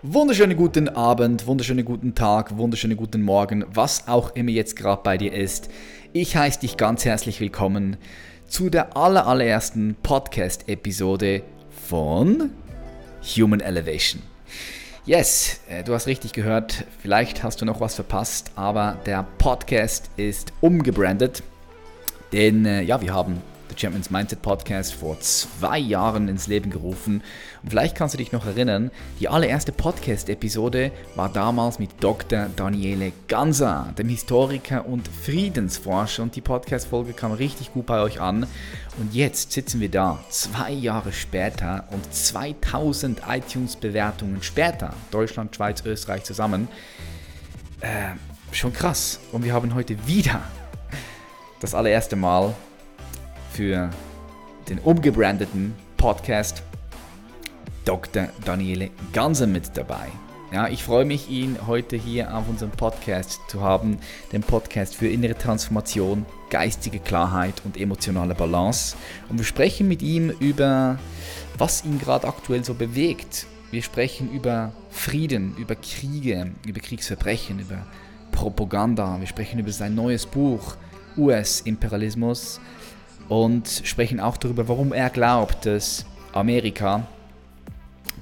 Wunderschönen guten Abend, wunderschönen guten Tag, wunderschönen guten Morgen, was auch immer jetzt gerade bei dir ist. Ich heiße dich ganz herzlich willkommen zu der allerersten Podcast-Episode von Human Elevation. Yes, äh, du hast richtig gehört, vielleicht hast du noch was verpasst, aber der Podcast ist umgebrandet, denn äh, ja, wir haben The Champions Mindset Podcast vor zwei Jahren ins Leben gerufen. Und vielleicht kannst du dich noch erinnern, die allererste Podcast-Episode war damals mit Dr. Daniele Ganser, dem Historiker und Friedensforscher. Und die Podcast-Folge kam richtig gut bei euch an. Und jetzt sitzen wir da, zwei Jahre später und 2000 iTunes-Bewertungen später, Deutschland, Schweiz, Österreich zusammen. Äh, schon krass. Und wir haben heute wieder das allererste Mal für den umgebrandeten Podcast Dr. Daniele Ganser mit dabei. Ja, ich freue mich, ihn heute hier auf unserem Podcast zu haben, dem Podcast für innere Transformation, geistige Klarheit und emotionale Balance. Und wir sprechen mit ihm über, was ihn gerade aktuell so bewegt. Wir sprechen über Frieden, über Kriege, über Kriegsverbrechen, über Propaganda. Wir sprechen über sein neues Buch US-Imperialismus und sprechen auch darüber, warum er glaubt, dass Amerika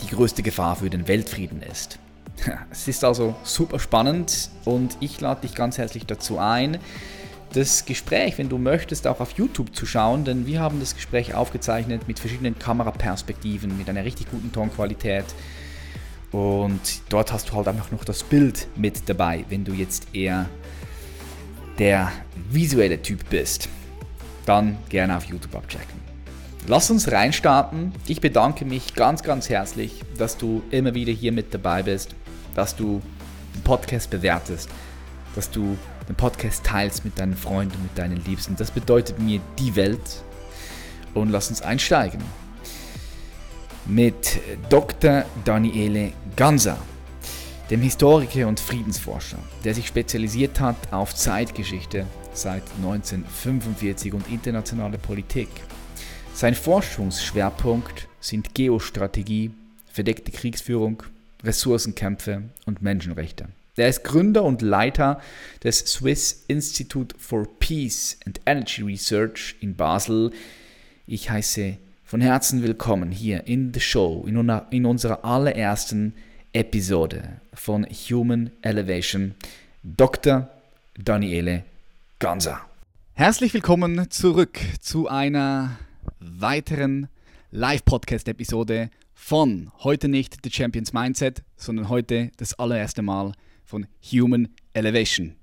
die größte Gefahr für den Weltfrieden ist. Es ist also super spannend und ich lade dich ganz herzlich dazu ein, das Gespräch, wenn du möchtest, auch auf YouTube zu schauen, denn wir haben das Gespräch aufgezeichnet mit verschiedenen Kameraperspektiven, mit einer richtig guten Tonqualität. Und dort hast du halt einfach noch das Bild mit dabei, wenn du jetzt eher der visuelle Typ bist dann gerne auf YouTube abchecken. Lass uns reinstarten. Ich bedanke mich ganz, ganz herzlich, dass du immer wieder hier mit dabei bist, dass du den Podcast bewertest, dass du den Podcast teilst mit deinen Freunden, mit deinen Liebsten. Das bedeutet mir die Welt. Und lass uns einsteigen mit Dr. Daniele Ganser dem Historiker und Friedensforscher, der sich spezialisiert hat auf Zeitgeschichte seit 1945 und internationale Politik. Sein Forschungsschwerpunkt sind Geostrategie, verdeckte Kriegsführung, Ressourcenkämpfe und Menschenrechte. Er ist Gründer und Leiter des Swiss Institute for Peace and Energy Research in Basel. Ich heiße von Herzen willkommen hier in the Show, in, unserer allerersten Episode von Human Elevation, Dr. Daniele Ganser. Herzlich willkommen zurück zu einer weiteren Live-Podcast-Episode von heute nicht The Champions Mindset, sondern heute das allererste Mal von Human Elevation,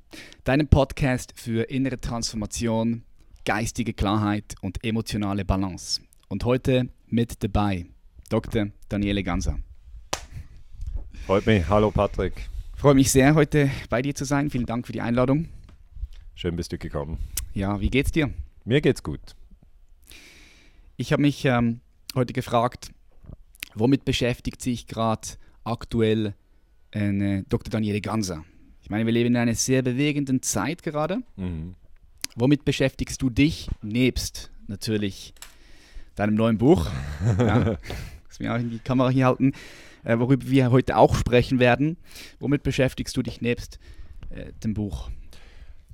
deinem Podcast für innere Transformation, geistige Klarheit und emotionale Balance. Und heute mit dabei Dr. Daniele Ganser. Freut mich. Hallo Patrick. Freue mich sehr, heute bei dir zu sein. Vielen Dank für die Einladung. Schön bist du gekommen. Ja, wie geht's dir? Mir geht's gut. Ich habe mich ähm, heute gefragt, womit beschäftigt sich gerade aktuell äh, Dr. Daniele Ganser? Ich meine, wir leben in einer sehr bewegenden Zeit gerade. Mhm. Womit beschäftigst du dich nebst natürlich deinem neuen Buch? ja, das wir auch in die Kamera hier halten äh, worüber wir heute auch sprechen werden. Womit beschäftigst du dich nebst äh, dem Buch?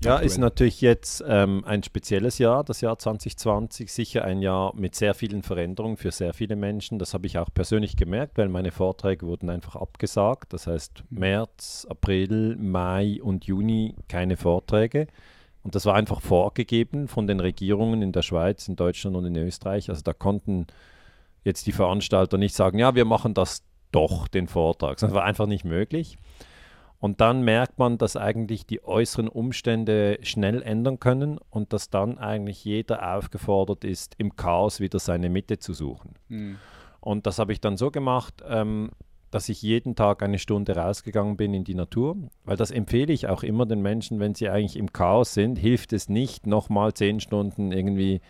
Ja, ist natürlich jetzt ähm, ein spezielles Jahr, das Jahr 2020, sicher ein Jahr mit sehr vielen Veränderungen für sehr viele Menschen. Das habe ich auch persönlich gemerkt, weil meine Vorträge wurden einfach abgesagt. Das heißt, mhm. März, April, Mai und Juni keine Vorträge. Und das war einfach vorgegeben von den Regierungen in der Schweiz, in Deutschland und in Österreich. Also da konnten jetzt die Veranstalter nicht sagen, ja, wir machen das doch den Vortrag. Das war einfach nicht möglich. Und dann merkt man, dass eigentlich die äußeren Umstände schnell ändern können und dass dann eigentlich jeder aufgefordert ist, im Chaos wieder seine Mitte zu suchen. Mhm. Und das habe ich dann so gemacht, ähm, dass ich jeden Tag eine Stunde rausgegangen bin in die Natur, weil das empfehle ich auch immer den Menschen, wenn sie eigentlich im Chaos sind, hilft es nicht, nochmal zehn Stunden irgendwie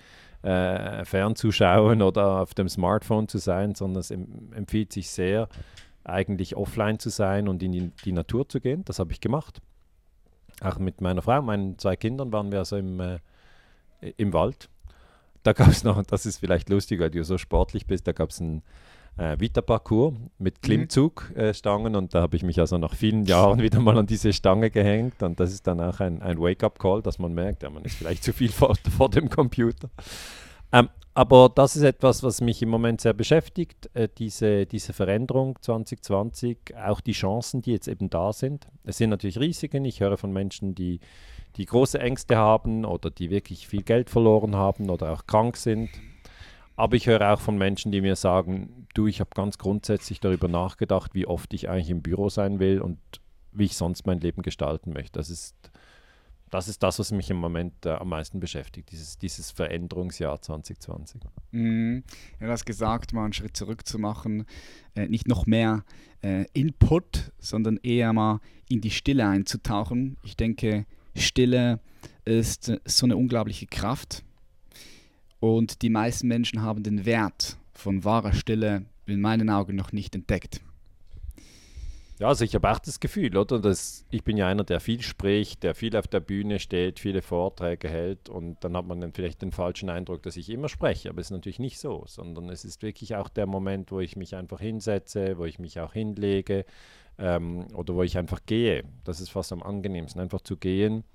äh, fernzuschauen oder auf dem Smartphone zu sein, sondern es empfiehlt sich sehr, eigentlich offline zu sein und in die, die Natur zu gehen. Das habe ich gemacht. Auch mit meiner Frau, meinen zwei Kindern waren wir also im, äh, im Wald. Da gab es noch, das ist vielleicht lustig, weil du so sportlich bist, da gab es ein, äh, Vita-Parcours mit mhm. Klimmzugstangen äh, und da habe ich mich also nach vielen Jahren wieder mal an diese Stange gehängt und das ist dann auch ein, ein Wake-up-Call, dass man merkt, ja, man ist vielleicht zu viel vor, vor dem Computer. Ähm, aber das ist etwas, was mich im Moment sehr beschäftigt, äh, diese, diese Veränderung 2020, auch die Chancen, die jetzt eben da sind. Es sind natürlich Risiken. Ich höre von Menschen, die, die große Ängste haben oder die wirklich viel Geld verloren haben oder auch krank sind. Aber ich höre auch von Menschen, die mir sagen, du, ich habe ganz grundsätzlich darüber nachgedacht, wie oft ich eigentlich im Büro sein will und wie ich sonst mein Leben gestalten möchte. Das ist das ist das, was mich im Moment äh, am meisten beschäftigt, dieses, dieses Veränderungsjahr 2020. Mhm. Du hast gesagt, mal einen Schritt zurück zu machen, äh, nicht noch mehr äh, Input, sondern eher mal in die Stille einzutauchen. Ich denke, Stille ist äh, so eine unglaubliche Kraft und die meisten Menschen haben den Wert von wahrer Stille in meinen Augen noch nicht entdeckt. Ja, also ich habe auch das Gefühl, oder? Dass ich bin ja einer, der viel spricht, der viel auf der Bühne steht, viele Vorträge hält und dann hat man dann vielleicht den falschen Eindruck, dass ich immer spreche, aber es ist natürlich nicht so, sondern es ist wirklich auch der Moment, wo ich mich einfach hinsetze, wo ich mich auch hinlege ähm, oder wo ich einfach gehe. Das ist fast am angenehmsten, einfach zu gehen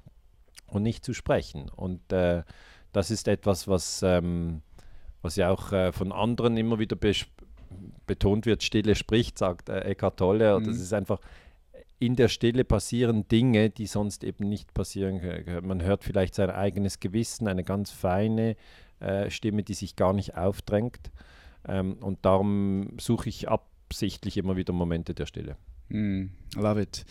und nicht zu sprechen. Und äh, das ist etwas, was, ähm, was ja auch äh, von anderen immer wieder besprochen betont wird, Stille spricht, sagt äh, Eckhart Tolle. Mhm. Das ist einfach, in der Stille passieren Dinge, die sonst eben nicht passieren können. Man hört vielleicht sein eigenes Gewissen, eine ganz feine äh, Stimme, die sich gar nicht aufdrängt. Ähm, und darum suche ich absichtlich immer wieder Momente der Stille. Mm, love it.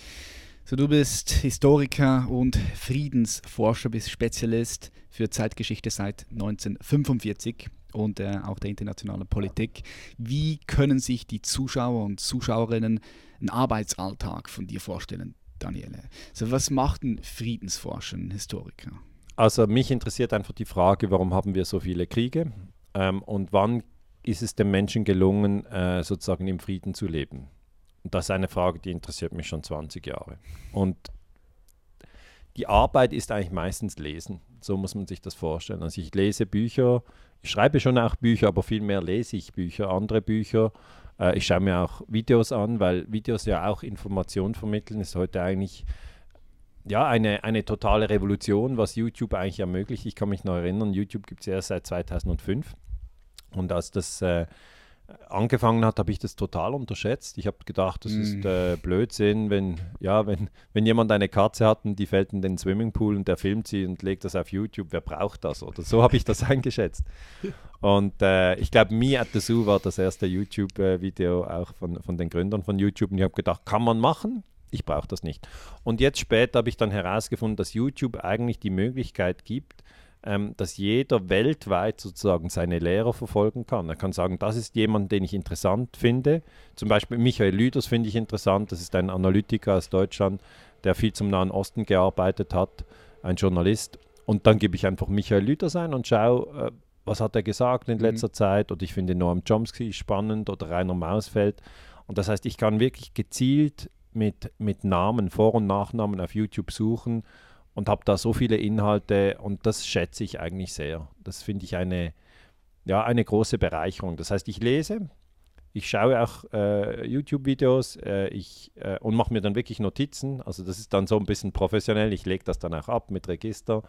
So, du bist Historiker und Friedensforscher, bist Spezialist für Zeitgeschichte seit 1945 und äh, auch der internationalen Politik. Wie können sich die Zuschauer und Zuschauerinnen einen Arbeitsalltag von dir vorstellen, Daniele? Also was macht ein Friedensforscher, ein Historiker? Also mich interessiert einfach die Frage, warum haben wir so viele Kriege ähm, und wann ist es den Menschen gelungen, äh, sozusagen im Frieden zu leben? Und das ist eine Frage, die interessiert mich schon 20 Jahre. Und die Arbeit ist eigentlich meistens Lesen. So muss man sich das vorstellen. Also ich lese Bücher, schreibe schon auch Bücher, aber viel mehr lese ich Bücher, andere Bücher. Äh, ich schaue mir auch Videos an, weil Videos ja auch Informationen vermitteln. Ist heute eigentlich ja, eine, eine totale Revolution, was YouTube eigentlich ermöglicht. Ich kann mich noch erinnern, YouTube gibt es erst seit 2005. Und als das äh, angefangen hat, habe ich das total unterschätzt. Ich habe gedacht, das mm. ist äh, Blödsinn, wenn, ja, wenn, wenn jemand eine Katze hat und die fällt in den Swimmingpool und der filmt sie und legt das auf YouTube, wer braucht das? Oder so habe ich das eingeschätzt. Und äh, ich glaube, Me at the Zoo war das erste YouTube-Video auch von, von den Gründern von YouTube und ich habe gedacht, kann man machen? Ich brauche das nicht. Und jetzt später habe ich dann herausgefunden, dass YouTube eigentlich die Möglichkeit gibt, ähm, dass jeder weltweit sozusagen seine Lehrer verfolgen kann. Er kann sagen, das ist jemand, den ich interessant finde. Zum Beispiel Michael Lüders finde ich interessant. Das ist ein Analytiker aus Deutschland, der viel zum Nahen Osten gearbeitet hat, ein Journalist. Und dann gebe ich einfach Michael Lüders ein und schaue, äh, was hat er gesagt in mhm. letzter mhm. Zeit. Oder ich finde Noam Chomsky spannend oder Rainer Mausfeld. Und das heißt, ich kann wirklich gezielt mit, mit Namen, Vor- und Nachnamen auf YouTube suchen und habe da so viele Inhalte und das schätze ich eigentlich sehr. Das finde ich eine, ja, eine große Bereicherung. Das heißt, ich lese, ich schaue auch äh, YouTube-Videos äh, äh, und mache mir dann wirklich Notizen. Also das ist dann so ein bisschen professionell. Ich lege das dann auch ab mit Register.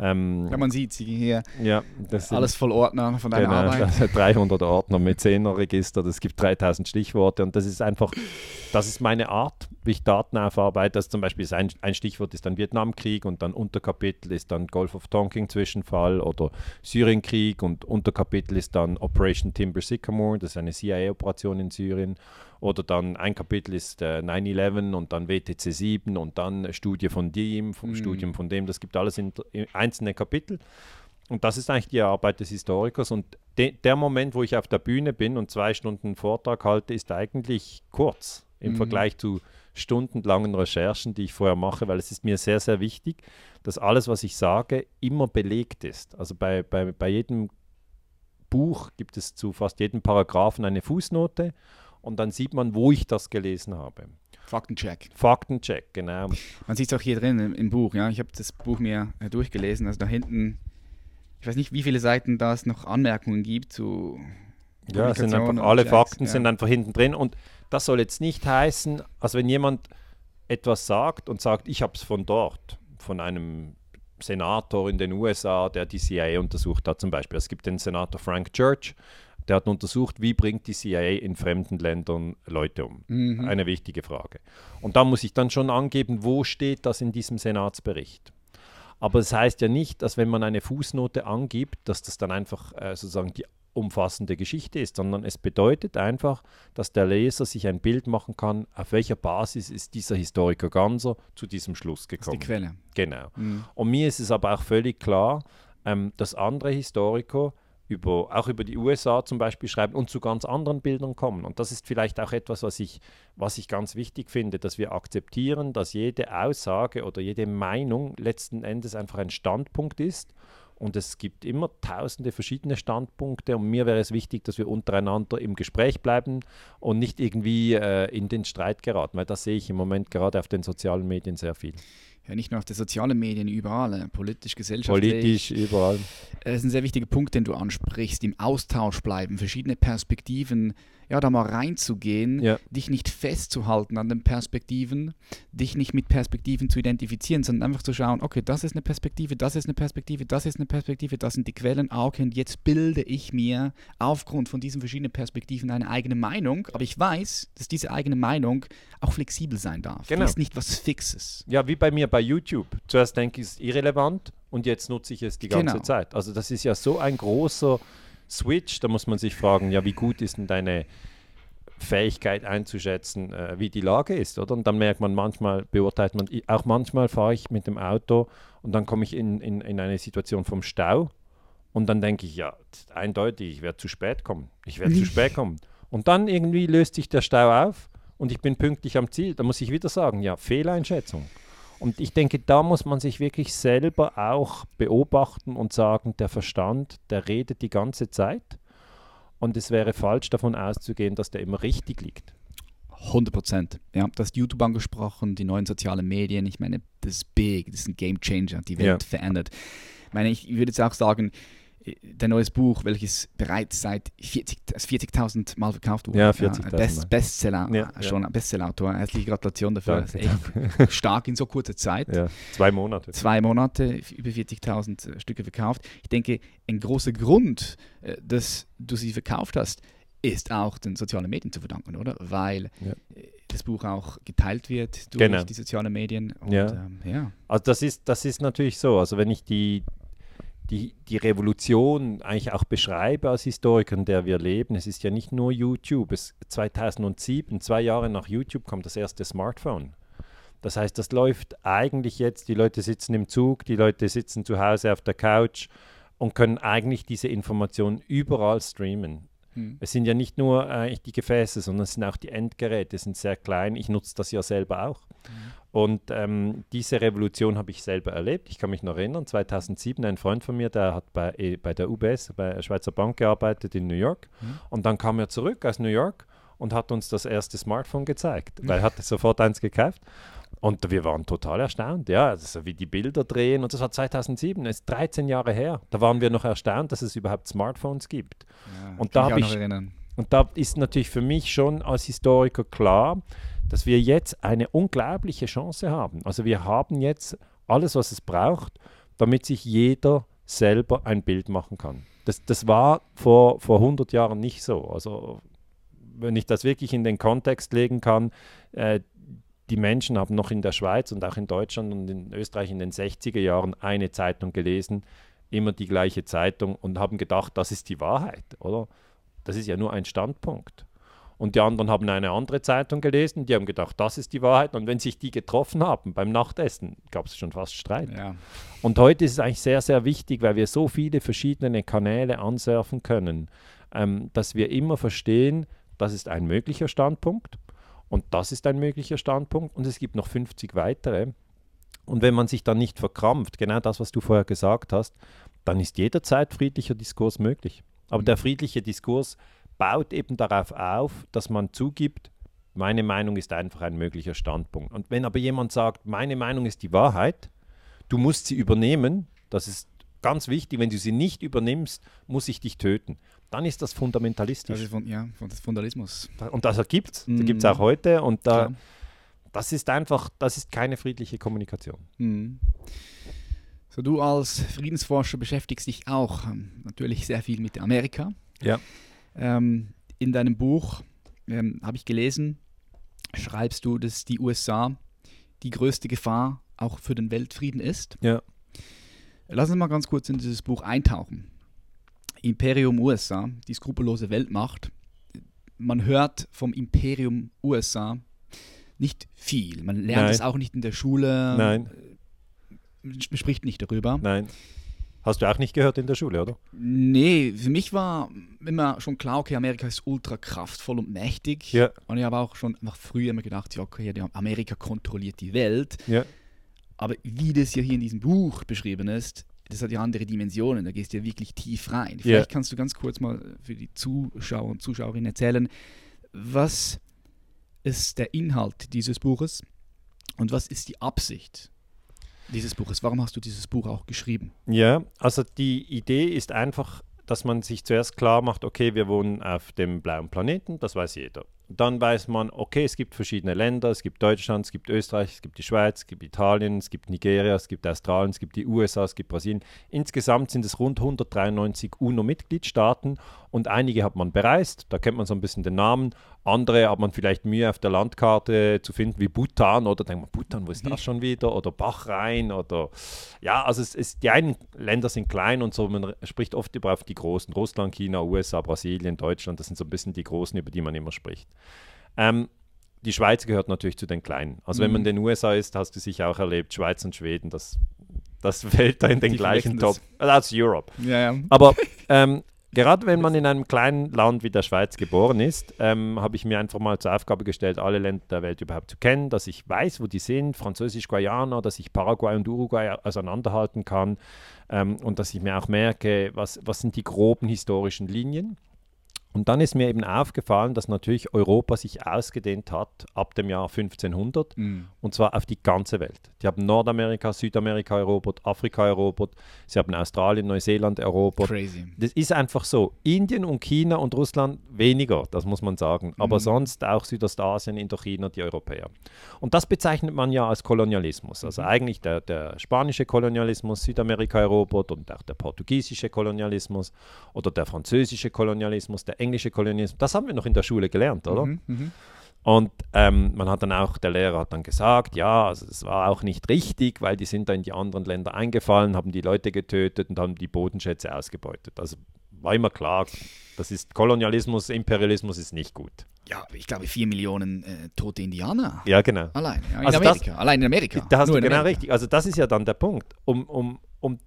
Ähm, ja, man sieht sie hier. Ja, alles voll Ordner von deiner genau, Arbeit. 300 Ordner mit 10er Register, es gibt 3000 Stichworte und das ist einfach, das ist meine Art, wie ich Daten aufarbeite. Das zum Beispiel ein, ein Stichwort ist dann Vietnamkrieg und dann Unterkapitel ist dann Gulf of Tonkin Zwischenfall oder Syrienkrieg und Unterkapitel ist dann Operation Timber Sycamore, das ist eine CIA-Operation in Syrien oder dann ein Kapitel ist äh, 9-11 und dann WTC 7 und dann Studie von dem, vom mhm. Studium von dem. Das gibt alles in, in einzelne Kapitel. Und das ist eigentlich die Arbeit des Historikers. Und de, der Moment, wo ich auf der Bühne bin und zwei Stunden Vortrag halte, ist eigentlich kurz im mhm. Vergleich zu stundenlangen Recherchen, die ich vorher mache, weil es ist mir sehr, sehr wichtig, dass alles, was ich sage, immer belegt ist. Also bei, bei, bei jedem Buch gibt es zu fast jedem Paragraphen eine Fußnote und dann sieht man, wo ich das gelesen habe. Faktencheck. Faktencheck, genau. Man sieht es auch hier drin im, im Buch, ja. Ich habe das Buch mir äh, durchgelesen. Also da hinten, ich weiß nicht, wie viele Seiten da es noch Anmerkungen gibt zu Ja, sind einfach, alle Checks, Fakten ja. sind einfach hinten drin. Und das soll jetzt nicht heißen, also wenn jemand etwas sagt und sagt, ich habe es von dort, von einem Senator in den USA, der die CIA untersucht hat zum Beispiel. Es gibt den Senator Frank Church, der hat untersucht, wie bringt die CIA in fremden Ländern Leute um. Mhm. Eine wichtige Frage. Und da muss ich dann schon angeben, wo steht das in diesem Senatsbericht. Aber es das heißt ja nicht, dass wenn man eine Fußnote angibt, dass das dann einfach äh, sozusagen die umfassende Geschichte ist, sondern es bedeutet einfach, dass der Leser sich ein Bild machen kann, auf welcher Basis ist dieser Historiker Ganser zu diesem Schluss gekommen. Das ist die Quelle. Genau. Mhm. Und mir ist es aber auch völlig klar, ähm, dass andere Historiker über, auch über die USA zum Beispiel schreiben und zu ganz anderen Bildern kommen. Und das ist vielleicht auch etwas, was ich, was ich ganz wichtig finde, dass wir akzeptieren, dass jede Aussage oder jede Meinung letzten Endes einfach ein Standpunkt ist und es gibt immer tausende verschiedene Standpunkte und mir wäre es wichtig, dass wir untereinander im Gespräch bleiben und nicht irgendwie äh, in den Streit geraten, weil das sehe ich im Moment gerade auf den sozialen Medien sehr viel. Ja, nicht nur auf den sozialen Medien, überall, äh, politisch, gesellschaftlich. Politisch, überall. Das ist ein sehr wichtiger Punkt, den du ansprichst, im Austausch bleiben, verschiedene Perspektiven ja, da mal reinzugehen, ja. dich nicht festzuhalten an den Perspektiven, dich nicht mit Perspektiven zu identifizieren, sondern einfach zu schauen, okay, das ist eine Perspektive, das ist eine Perspektive, das ist eine Perspektive, das sind die Quellen, ah, okay, und jetzt bilde ich mir aufgrund von diesen verschiedenen Perspektiven eine eigene Meinung, aber ich weiß, dass diese eigene Meinung auch flexibel sein darf. Genau. Die ist nicht was Fixes. Ja, wie bei mir bei YouTube. Zuerst denke ich, es ist irrelevant und jetzt nutze ich es die ganze genau. Zeit. Also das ist ja so ein großer Switch, da muss man sich fragen, ja, wie gut ist denn deine Fähigkeit einzuschätzen, äh, wie die Lage ist, oder? Und dann merkt man manchmal, beurteilt man, auch manchmal fahre ich mit dem Auto und dann komme ich in, in, in eine Situation vom Stau und dann denke ich, ja, eindeutig, ich werde zu spät kommen. Ich werde zu spät kommen. Und dann irgendwie löst sich der Stau auf und ich bin pünktlich am Ziel. Da muss ich wieder sagen, ja, Fehleinschätzung. Und ich denke, da muss man sich wirklich selber auch beobachten und sagen, der Verstand, der redet die ganze Zeit. Und es wäre falsch davon auszugehen, dass der immer richtig liegt. 100 Prozent. Ja, das YouTube angesprochen, die neuen sozialen Medien. Ich meine, das ist big, das ist ein Game Changer, die Welt ja. verändert. Ich meine, ich würde jetzt auch sagen, dein neues Buch, welches bereits seit 40.000 40 Mal verkauft wurde. Ja, 40.000 ja, Best, Bestseller, ja, schon ja. Bestsellerautor. Herzliche Gratulation dafür. Stark in so kurzer Zeit. Ja, zwei Monate. Zwei Monate, über 40.000 äh, Stücke verkauft. Ich denke, ein großer Grund, äh, dass du sie verkauft hast, ist auch den sozialen Medien zu verdanken, oder? Weil ja. Äh, das Buch auch geteilt wird durch genau. die sozialen Medien. Und, ja. Ähm, ja. Also das ist, das ist natürlich so. Also wenn ich die, die, die Revolution eigentlich auch beschreibe als Historiker, in der wir leben. Es ist ja nicht nur YouTube. Es, 2007, zwei Jahre nach YouTube, kommt das erste Smartphone. Das heißt, das läuft eigentlich jetzt, die Leute sitzen im Zug, die Leute sitzen zu Hause auf der Couch und können eigentlich diese Informationen überall streamen. Hm. Es sind ja nicht nur eigentlich die Gefäße, sondern es sind auch die Endgeräte, die sind sehr klein. Ich nutze das ja selber auch. Hm. Und ähm, diese Revolution habe ich selber erlebt. Ich kann mich noch erinnern, 2007 ein Freund von mir, der hat bei, eh, bei der UBS, bei der Schweizer Bank gearbeitet in New York. Mhm. Und dann kam er zurück aus New York und hat uns das erste Smartphone gezeigt, weil er hatte sofort eins gekauft. Und wir waren total erstaunt, ja, also wie die Bilder drehen. Und das war 2007, das ist 13 Jahre her. Da waren wir noch erstaunt, dass es überhaupt Smartphones gibt. Ja, und, da ich, ich und da ist natürlich für mich schon als Historiker klar, dass wir jetzt eine unglaubliche Chance haben. Also wir haben jetzt alles, was es braucht, damit sich jeder selber ein Bild machen kann. Das, das war vor, vor 100 Jahren nicht so. Also wenn ich das wirklich in den Kontext legen kann, äh, die Menschen haben noch in der Schweiz und auch in Deutschland und in Österreich in den 60er Jahren eine Zeitung gelesen, immer die gleiche Zeitung und haben gedacht, das ist die Wahrheit, oder? Das ist ja nur ein Standpunkt und die anderen haben eine andere Zeitung gelesen, die haben gedacht, das ist die Wahrheit. Und wenn sich die getroffen haben beim Nachtessen, gab es schon fast Streit. Ja. Und heute ist es eigentlich sehr, sehr wichtig, weil wir so viele verschiedene Kanäle ansurfen können, ähm, dass wir immer verstehen, das ist ein möglicher Standpunkt und das ist ein möglicher Standpunkt und es gibt noch 50 weitere. Und wenn man sich dann nicht verkrampft, genau das, was du vorher gesagt hast, dann ist jederzeit friedlicher Diskurs möglich. Aber mhm. der friedliche Diskurs baut eben darauf auf, dass man zugibt, meine Meinung ist einfach ein möglicher Standpunkt. Und wenn aber jemand sagt, meine Meinung ist die Wahrheit, du musst sie übernehmen, das ist ganz wichtig, wenn du sie nicht übernimmst, muss ich dich töten. Dann ist das fundamentalistisch. Das ist von, ja, von das Fundamentalismus. Und das gibt es, mhm. gibt es auch heute und da, das ist einfach, das ist keine friedliche Kommunikation. Mhm. So, du als Friedensforscher beschäftigst dich auch ähm, natürlich sehr viel mit Amerika. Ja. Ähm, in deinem Buch ähm, habe ich gelesen, schreibst du, dass die USA die größte Gefahr auch für den Weltfrieden ist. Ja. Lass uns mal ganz kurz in dieses Buch eintauchen. Imperium USA, die skrupellose Weltmacht. Man hört vom Imperium USA nicht viel. Man lernt es auch nicht in der Schule. Nein. Man spricht nicht darüber. Nein. Hast du auch nicht gehört in der Schule, oder? Nee, für mich war immer schon klar, okay, Amerika ist ultra kraftvoll und mächtig. Ja. Und ich habe auch schon einfach früher immer gedacht, ja, okay, Amerika kontrolliert die Welt. Ja. Aber wie das ja hier in diesem Buch beschrieben ist, das hat ja andere Dimensionen, da gehst du ja wirklich tief rein. Vielleicht ja. kannst du ganz kurz mal für die Zuschauer und Zuschauerinnen erzählen, was ist der Inhalt dieses Buches und was ist die Absicht dieses Buches? Warum hast du dieses Buch auch geschrieben? Ja, also die Idee ist einfach, dass man sich zuerst klar macht, okay, wir wohnen auf dem blauen Planeten, das weiß jeder. Dann weiß man, okay, es gibt verschiedene Länder, es gibt Deutschland, es gibt Österreich, es gibt die Schweiz, es gibt Italien, es gibt Nigeria, es gibt Australien, es gibt die USA, es gibt Brasilien. Insgesamt sind es rund 193 UNO-Mitgliedstaaten und einige hat man bereist, da kennt man so ein bisschen den Namen. Andere hat man vielleicht Mühe auf der Landkarte zu finden, wie Bhutan oder denkt man, Bhutan, wo ist das mhm. schon wieder? Oder Bachrhein oder ja, also es ist, die einen Länder sind klein und so, man spricht oft über die großen, Russland, China, USA, Brasilien, Deutschland, das sind so ein bisschen die großen, über die man immer spricht. Ähm, die Schweiz gehört natürlich zu den kleinen. Also mhm. wenn man in den USA ist, hast du sicher auch erlebt, Schweiz und Schweden, das, das fällt da in den die gleichen Top. That's Europe. Ja, ja. Aber ähm, Gerade wenn man in einem kleinen Land wie der Schweiz geboren ist, ähm, habe ich mir einfach mal zur Aufgabe gestellt, alle Länder der Welt überhaupt zu kennen, dass ich weiß, wo die sind, Französisch-Guayana, dass ich Paraguay und Uruguay auseinanderhalten kann ähm, und dass ich mir auch merke, was, was sind die groben historischen Linien. Und dann ist mir eben aufgefallen, dass natürlich Europa sich ausgedehnt hat ab dem Jahr 1500 mm. und zwar auf die ganze Welt. Die haben Nordamerika, Südamerika erobert, Afrika erobert, sie haben Australien, Neuseeland erobert. Crazy. Das ist einfach so. Indien und China und Russland weniger, das muss man sagen. Aber mm. sonst auch Südostasien, Indochina, die Europäer. Und das bezeichnet man ja als Kolonialismus. Also mhm. eigentlich der, der spanische Kolonialismus, Südamerika erobert und auch der portugiesische Kolonialismus oder der französische Kolonialismus, der englische Kolonialismus, das haben wir noch in der Schule gelernt, oder? Mhm, mh. Und ähm, man hat dann auch, der Lehrer hat dann gesagt, ja, also es war auch nicht richtig, weil die sind da in die anderen Länder eingefallen, haben die Leute getötet und haben die Bodenschätze ausgebeutet. Also war immer klar, das ist Kolonialismus, Imperialismus ist nicht gut. Ja, ich glaube vier Millionen äh, tote Indianer. Ja, genau. Allein, ja, in also Amerika. Das, Allein in Amerika. Da hast Nur du genau Amerika. richtig. Also das ist ja dann der Punkt. Um, um, um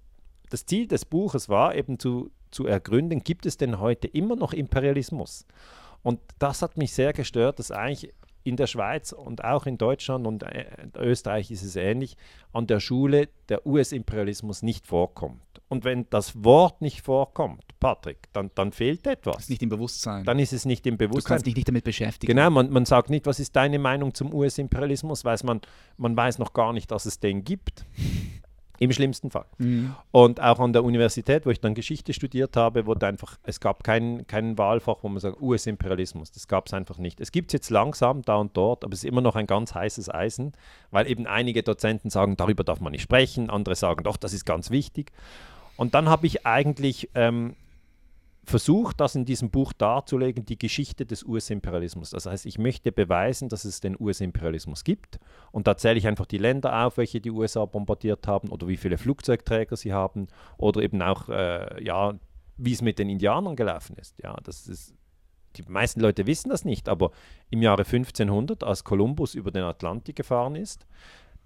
das Ziel des Buches war eben zu, zu ergründen, gibt es denn heute immer noch Imperialismus? Und das hat mich sehr gestört, dass eigentlich in der Schweiz und auch in Deutschland und äh, Österreich ist es ähnlich, an der Schule der US-Imperialismus nicht vorkommt. Und wenn das Wort nicht vorkommt, Patrick, dann, dann fehlt etwas. Das ist nicht im Bewusstsein. Dann ist es nicht im Bewusstsein. Du kannst dich nicht damit beschäftigen. Genau, man, man sagt nicht, was ist deine Meinung zum US-Imperialismus, weiß man, man weiß noch gar nicht, dass es den gibt. Im schlimmsten Fall. Mhm. Und auch an der Universität, wo ich dann Geschichte studiert habe, wurde einfach, es gab kein, kein Wahlfach, wo man sagt, US-Imperialismus. Das gab es einfach nicht. Es gibt es jetzt langsam da und dort, aber es ist immer noch ein ganz heißes Eisen, weil eben einige Dozenten sagen, darüber darf man nicht sprechen, andere sagen, doch, das ist ganz wichtig. Und dann habe ich eigentlich ähm, versucht, das in diesem Buch darzulegen, die Geschichte des US-Imperialismus. Das heißt, ich möchte beweisen, dass es den US-Imperialismus gibt. Und da zähle ich einfach die Länder auf, welche die USA bombardiert haben oder wie viele Flugzeugträger sie haben oder eben auch, äh, ja, wie es mit den Indianern gelaufen ist. Ja, das ist die meisten Leute wissen das nicht, aber im Jahre 1500, als Kolumbus über den Atlantik gefahren ist,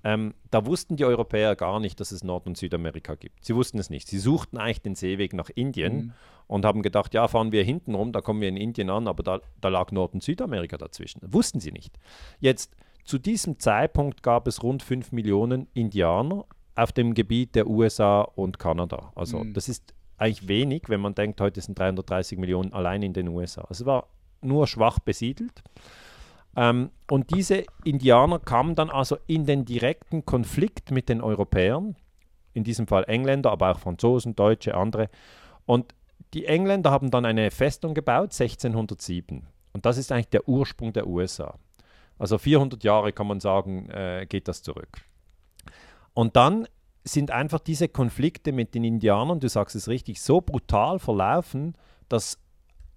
ähm, da wussten die Europäer gar nicht, dass es Nord- und Südamerika gibt. Sie wussten es nicht. Sie suchten eigentlich den Seeweg nach Indien mhm. und haben gedacht, ja, fahren wir hinten rum, da kommen wir in Indien an, aber da, da lag Nord- und Südamerika dazwischen. Wussten sie nicht. Jetzt, zu diesem Zeitpunkt gab es rund 5 Millionen Indianer auf dem Gebiet der USA und Kanada. Also mhm. das ist eigentlich wenig, wenn man denkt, heute sind 330 Millionen allein in den USA. Also es war nur schwach besiedelt. Ähm, und diese Indianer kamen dann also in den direkten Konflikt mit den Europäern in diesem Fall Engländer, aber auch Franzosen, Deutsche, andere. Und die Engländer haben dann eine Festung gebaut, 1607. Und das ist eigentlich der Ursprung der USA. Also 400 Jahre kann man sagen, äh, geht das zurück. Und dann sind einfach diese Konflikte mit den Indianern, du sagst es richtig, so brutal verlaufen, dass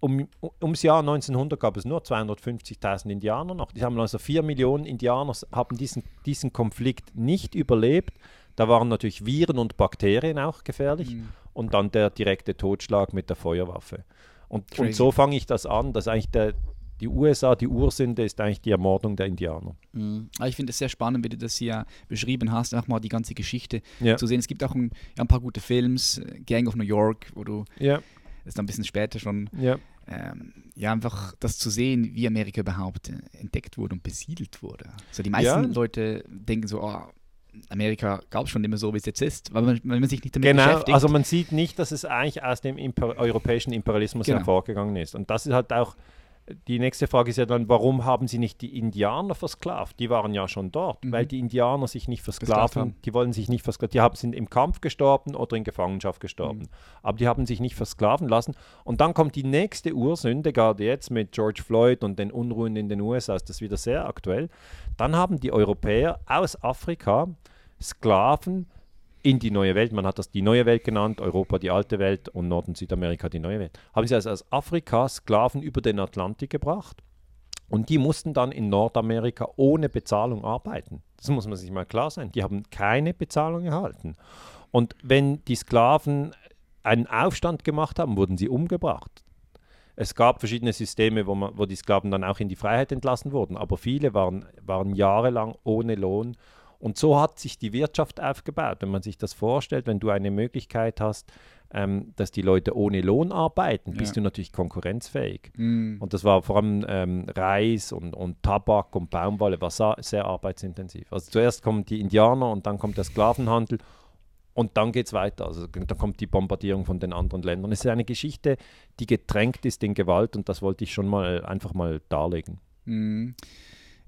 um, ums Jahr 1900 gab es nur 250.000 Indianer noch. Die haben also 4 Millionen Indianer haben diesen, diesen Konflikt nicht überlebt. Da waren natürlich Viren und Bakterien auch gefährlich mhm. und dann der direkte Totschlag mit der Feuerwaffe. Und, und so fange ich das an, dass eigentlich der, die USA, die Ursünde ist eigentlich die Ermordung der Indianer. Mhm. Ich finde es sehr spannend, wie du das hier beschrieben hast, auch mal die ganze Geschichte ja. zu sehen. Es gibt auch ein, ja, ein paar gute Films, Gang of New York, wo du ja ist dann ein bisschen später schon, ja. Ähm, ja, einfach das zu sehen, wie Amerika überhaupt entdeckt wurde und besiedelt wurde. Also die meisten ja. Leute denken so, oh, Amerika gab es schon immer so, wie es jetzt ist, weil man, man sich nicht damit genau, beschäftigt. also man sieht nicht, dass es eigentlich aus dem Imper europäischen Imperialismus genau. hervorgegangen ist. Und das ist halt auch die nächste Frage ist ja dann, warum haben sie nicht die Indianer versklavt? Die waren ja schon dort, mhm. weil die Indianer sich nicht versklaven, die wollen sich nicht versklaven, die haben, sind im Kampf gestorben oder in Gefangenschaft gestorben. Mhm. Aber die haben sich nicht versklaven lassen. Und dann kommt die nächste Ursünde, gerade jetzt mit George Floyd und den Unruhen in den USA, ist das wieder sehr aktuell. Dann haben die Europäer aus Afrika Sklaven in die neue Welt. Man hat das die neue Welt genannt, Europa die alte Welt und Nord- und Südamerika die neue Welt. Haben sie also aus Afrika Sklaven über den Atlantik gebracht und die mussten dann in Nordamerika ohne Bezahlung arbeiten. Das muss man sich mal klar sein. Die haben keine Bezahlung erhalten. Und wenn die Sklaven einen Aufstand gemacht haben, wurden sie umgebracht. Es gab verschiedene Systeme, wo, man, wo die Sklaven dann auch in die Freiheit entlassen wurden, aber viele waren, waren jahrelang ohne Lohn und so hat sich die Wirtschaft aufgebaut. Wenn man sich das vorstellt, wenn du eine Möglichkeit hast, ähm, dass die Leute ohne Lohn arbeiten, bist ja. du natürlich konkurrenzfähig. Mm. Und das war vor allem ähm, Reis und, und Tabak und Baumwolle, war sehr arbeitsintensiv. Also zuerst kommen die Indianer und dann kommt der Sklavenhandel und dann geht es weiter. Also dann kommt die Bombardierung von den anderen Ländern. Es ist eine Geschichte, die getränkt ist in Gewalt und das wollte ich schon mal einfach mal darlegen. Mm.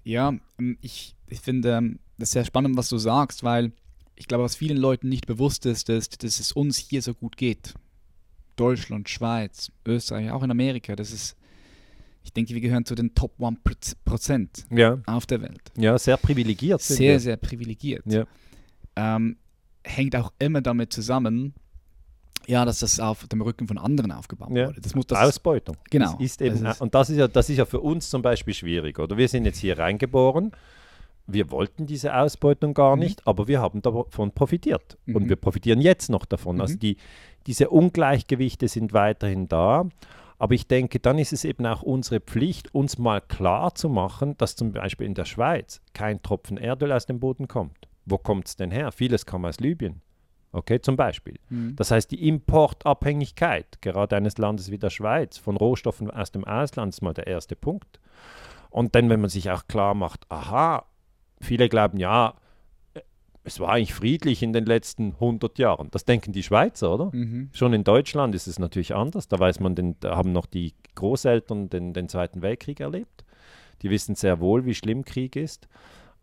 Ja, ähm, ich, ich finde ähm, das ist sehr spannend, was du sagst, weil ich glaube, was vielen Leuten nicht bewusst ist, ist, dass es uns hier so gut geht. Deutschland, Schweiz, Österreich, auch in Amerika, das ist, ich denke, wir gehören zu den Top 1% ja. auf der Welt. Ja, sehr privilegiert. Sehr, sehr privilegiert. Ja. Ähm, hängt auch immer damit zusammen, ja, dass das auf dem Rücken von anderen aufgebaut ja. wurde. Das muss das Ausbeutung. Genau. Das ist eben, das ist und das ist, ja, das ist ja für uns zum Beispiel schwierig. Oder wir sind jetzt hier reingeboren wir wollten diese Ausbeutung gar mhm. nicht, aber wir haben davon profitiert. Mhm. Und wir profitieren jetzt noch davon. Also mhm. Also die, diese Ungleichgewichte sind weiterhin da. Aber ich denke, dann ist es eben auch unsere Pflicht, uns mal klar zu machen, dass zum Beispiel in der Schweiz kein Tropfen Erdöl aus dem Boden kommt. Wo kommt es denn her? Vieles kam aus Libyen. Okay, zum Beispiel. Mhm. Das heißt, die Importabhängigkeit, gerade eines Landes wie der Schweiz, von Rohstoffen aus dem Ausland, ist mal der erste Punkt. Und dann, wenn man sich auch klar macht, aha, viele glauben, ja, es war eigentlich friedlich in den letzten 100 Jahren. Das denken die Schweizer, oder? Mhm. Schon in Deutschland ist es natürlich anders. Da weiß man, den, da haben noch die Großeltern den, den Zweiten Weltkrieg erlebt. Die wissen sehr wohl, wie schlimm Krieg ist.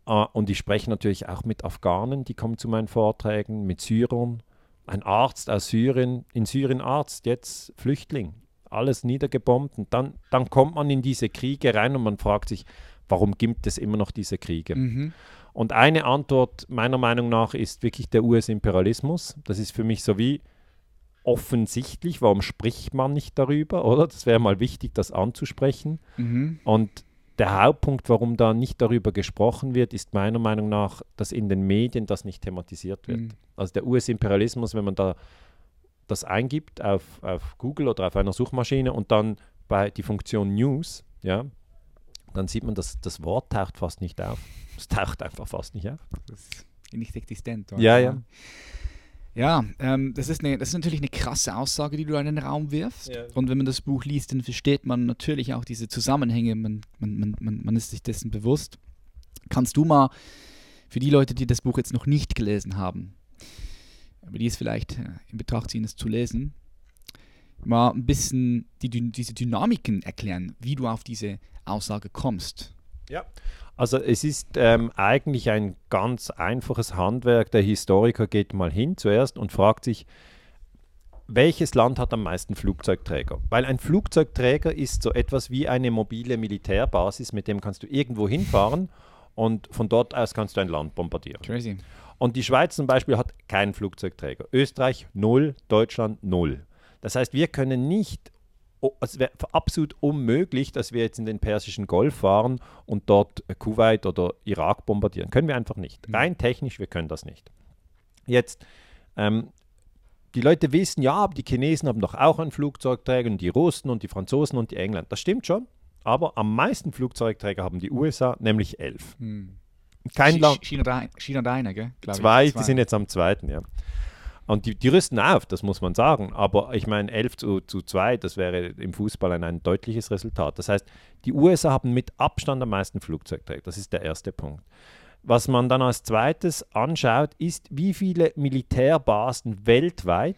Uh, und ich spreche natürlich auch mit Afghanen, die kommen zu meinen Vorträgen, mit Syrern. Ein Arzt aus Syrien, in Syrien Arzt, jetzt Flüchtling. Alles niedergebombt. Und dann, dann kommt man in diese Kriege rein und man fragt sich, warum gibt es immer noch diese Kriege? Mhm. Und eine Antwort meiner Meinung nach ist wirklich der US-Imperialismus. Das ist für mich so wie offensichtlich, warum spricht man nicht darüber, oder? Das wäre mal wichtig, das anzusprechen. Mhm. Und der Hauptpunkt, warum da nicht darüber gesprochen wird, ist meiner Meinung nach, dass in den Medien das nicht thematisiert wird. Mhm. Also der US-Imperialismus, wenn man da das eingibt auf, auf Google oder auf einer Suchmaschine und dann bei die Funktion News, ja, dann sieht man, dass das Wort taucht fast nicht auf. Es taucht einfach fast nicht auf. Das ist nicht existent. Oder? Ja, ja. Ja, ähm, das, ist eine, das ist natürlich eine krasse Aussage, die du in den Raum wirfst. Ja. Und wenn man das Buch liest, dann versteht man natürlich auch diese Zusammenhänge. Man, man, man, man ist sich dessen bewusst. Kannst du mal für die Leute, die das Buch jetzt noch nicht gelesen haben, aber die es vielleicht äh, in Betracht ziehen, es zu lesen, mal ein bisschen die, diese Dynamiken erklären, wie du auf diese Aussage kommst. Ja, also es ist ähm, eigentlich ein ganz einfaches Handwerk. Der Historiker geht mal hin zuerst und fragt sich, welches Land hat am meisten Flugzeugträger? Weil ein Flugzeugträger ist so etwas wie eine mobile Militärbasis, mit dem kannst du irgendwo hinfahren und von dort aus kannst du ein Land bombardieren. Crazy. Und die Schweiz zum Beispiel hat keinen Flugzeugträger. Österreich null, Deutschland null. Das heißt, wir können nicht, es wäre absolut unmöglich, dass wir jetzt in den Persischen Golf fahren und dort Kuwait oder Irak bombardieren. Können wir einfach nicht. Mhm. Rein technisch, wir können das nicht. Jetzt, ähm, die Leute wissen, ja, die Chinesen haben doch auch einen Flugzeugträger und die Russen und die Franzosen und die Engländer. Das stimmt schon, aber am meisten Flugzeugträger haben die USA, nämlich elf. Hm. Kein Ch Land. China, China deine, gell? Zwei, zwei, die sind jetzt am zweiten, ja. Und die, die rüsten auf, das muss man sagen. Aber ich meine, 11 zu, zu 2, das wäre im Fußball ein, ein deutliches Resultat. Das heißt, die USA haben mit Abstand am meisten Flugzeugträger. Das ist der erste Punkt. Was man dann als zweites anschaut, ist, wie viele Militärbasen weltweit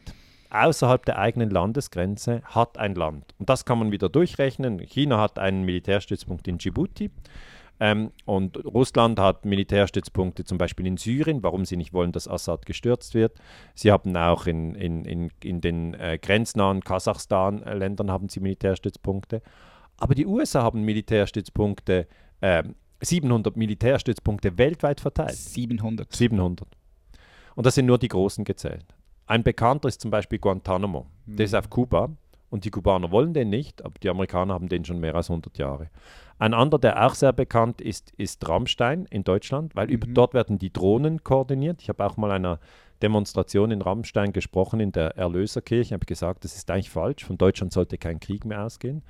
außerhalb der eigenen Landesgrenze hat ein Land. Und das kann man wieder durchrechnen. China hat einen Militärstützpunkt in Djibouti. Ähm, und Russland hat Militärstützpunkte zum Beispiel in Syrien, warum sie nicht wollen, dass Assad gestürzt wird. Sie haben auch in, in, in, in den äh, grenznahen Kasachstan-Ländern haben sie Militärstützpunkte. Aber die USA haben Militärstützpunkte äh, 700 Militärstützpunkte weltweit verteilt. 700. 700. Und das sind nur die großen gezählt. Ein bekannter ist zum Beispiel Guantanamo. Mhm. Der ist auf Kuba und die Kubaner wollen den nicht, aber die Amerikaner haben den schon mehr als 100 Jahre. Ein anderer, der auch sehr bekannt ist, ist Rammstein in Deutschland, weil mhm. über, dort werden die Drohnen koordiniert. Ich habe auch mal einer Demonstration in Rammstein gesprochen, in der Erlöserkirche. Ich habe gesagt, das ist eigentlich falsch. Von Deutschland sollte kein Krieg mehr ausgehen.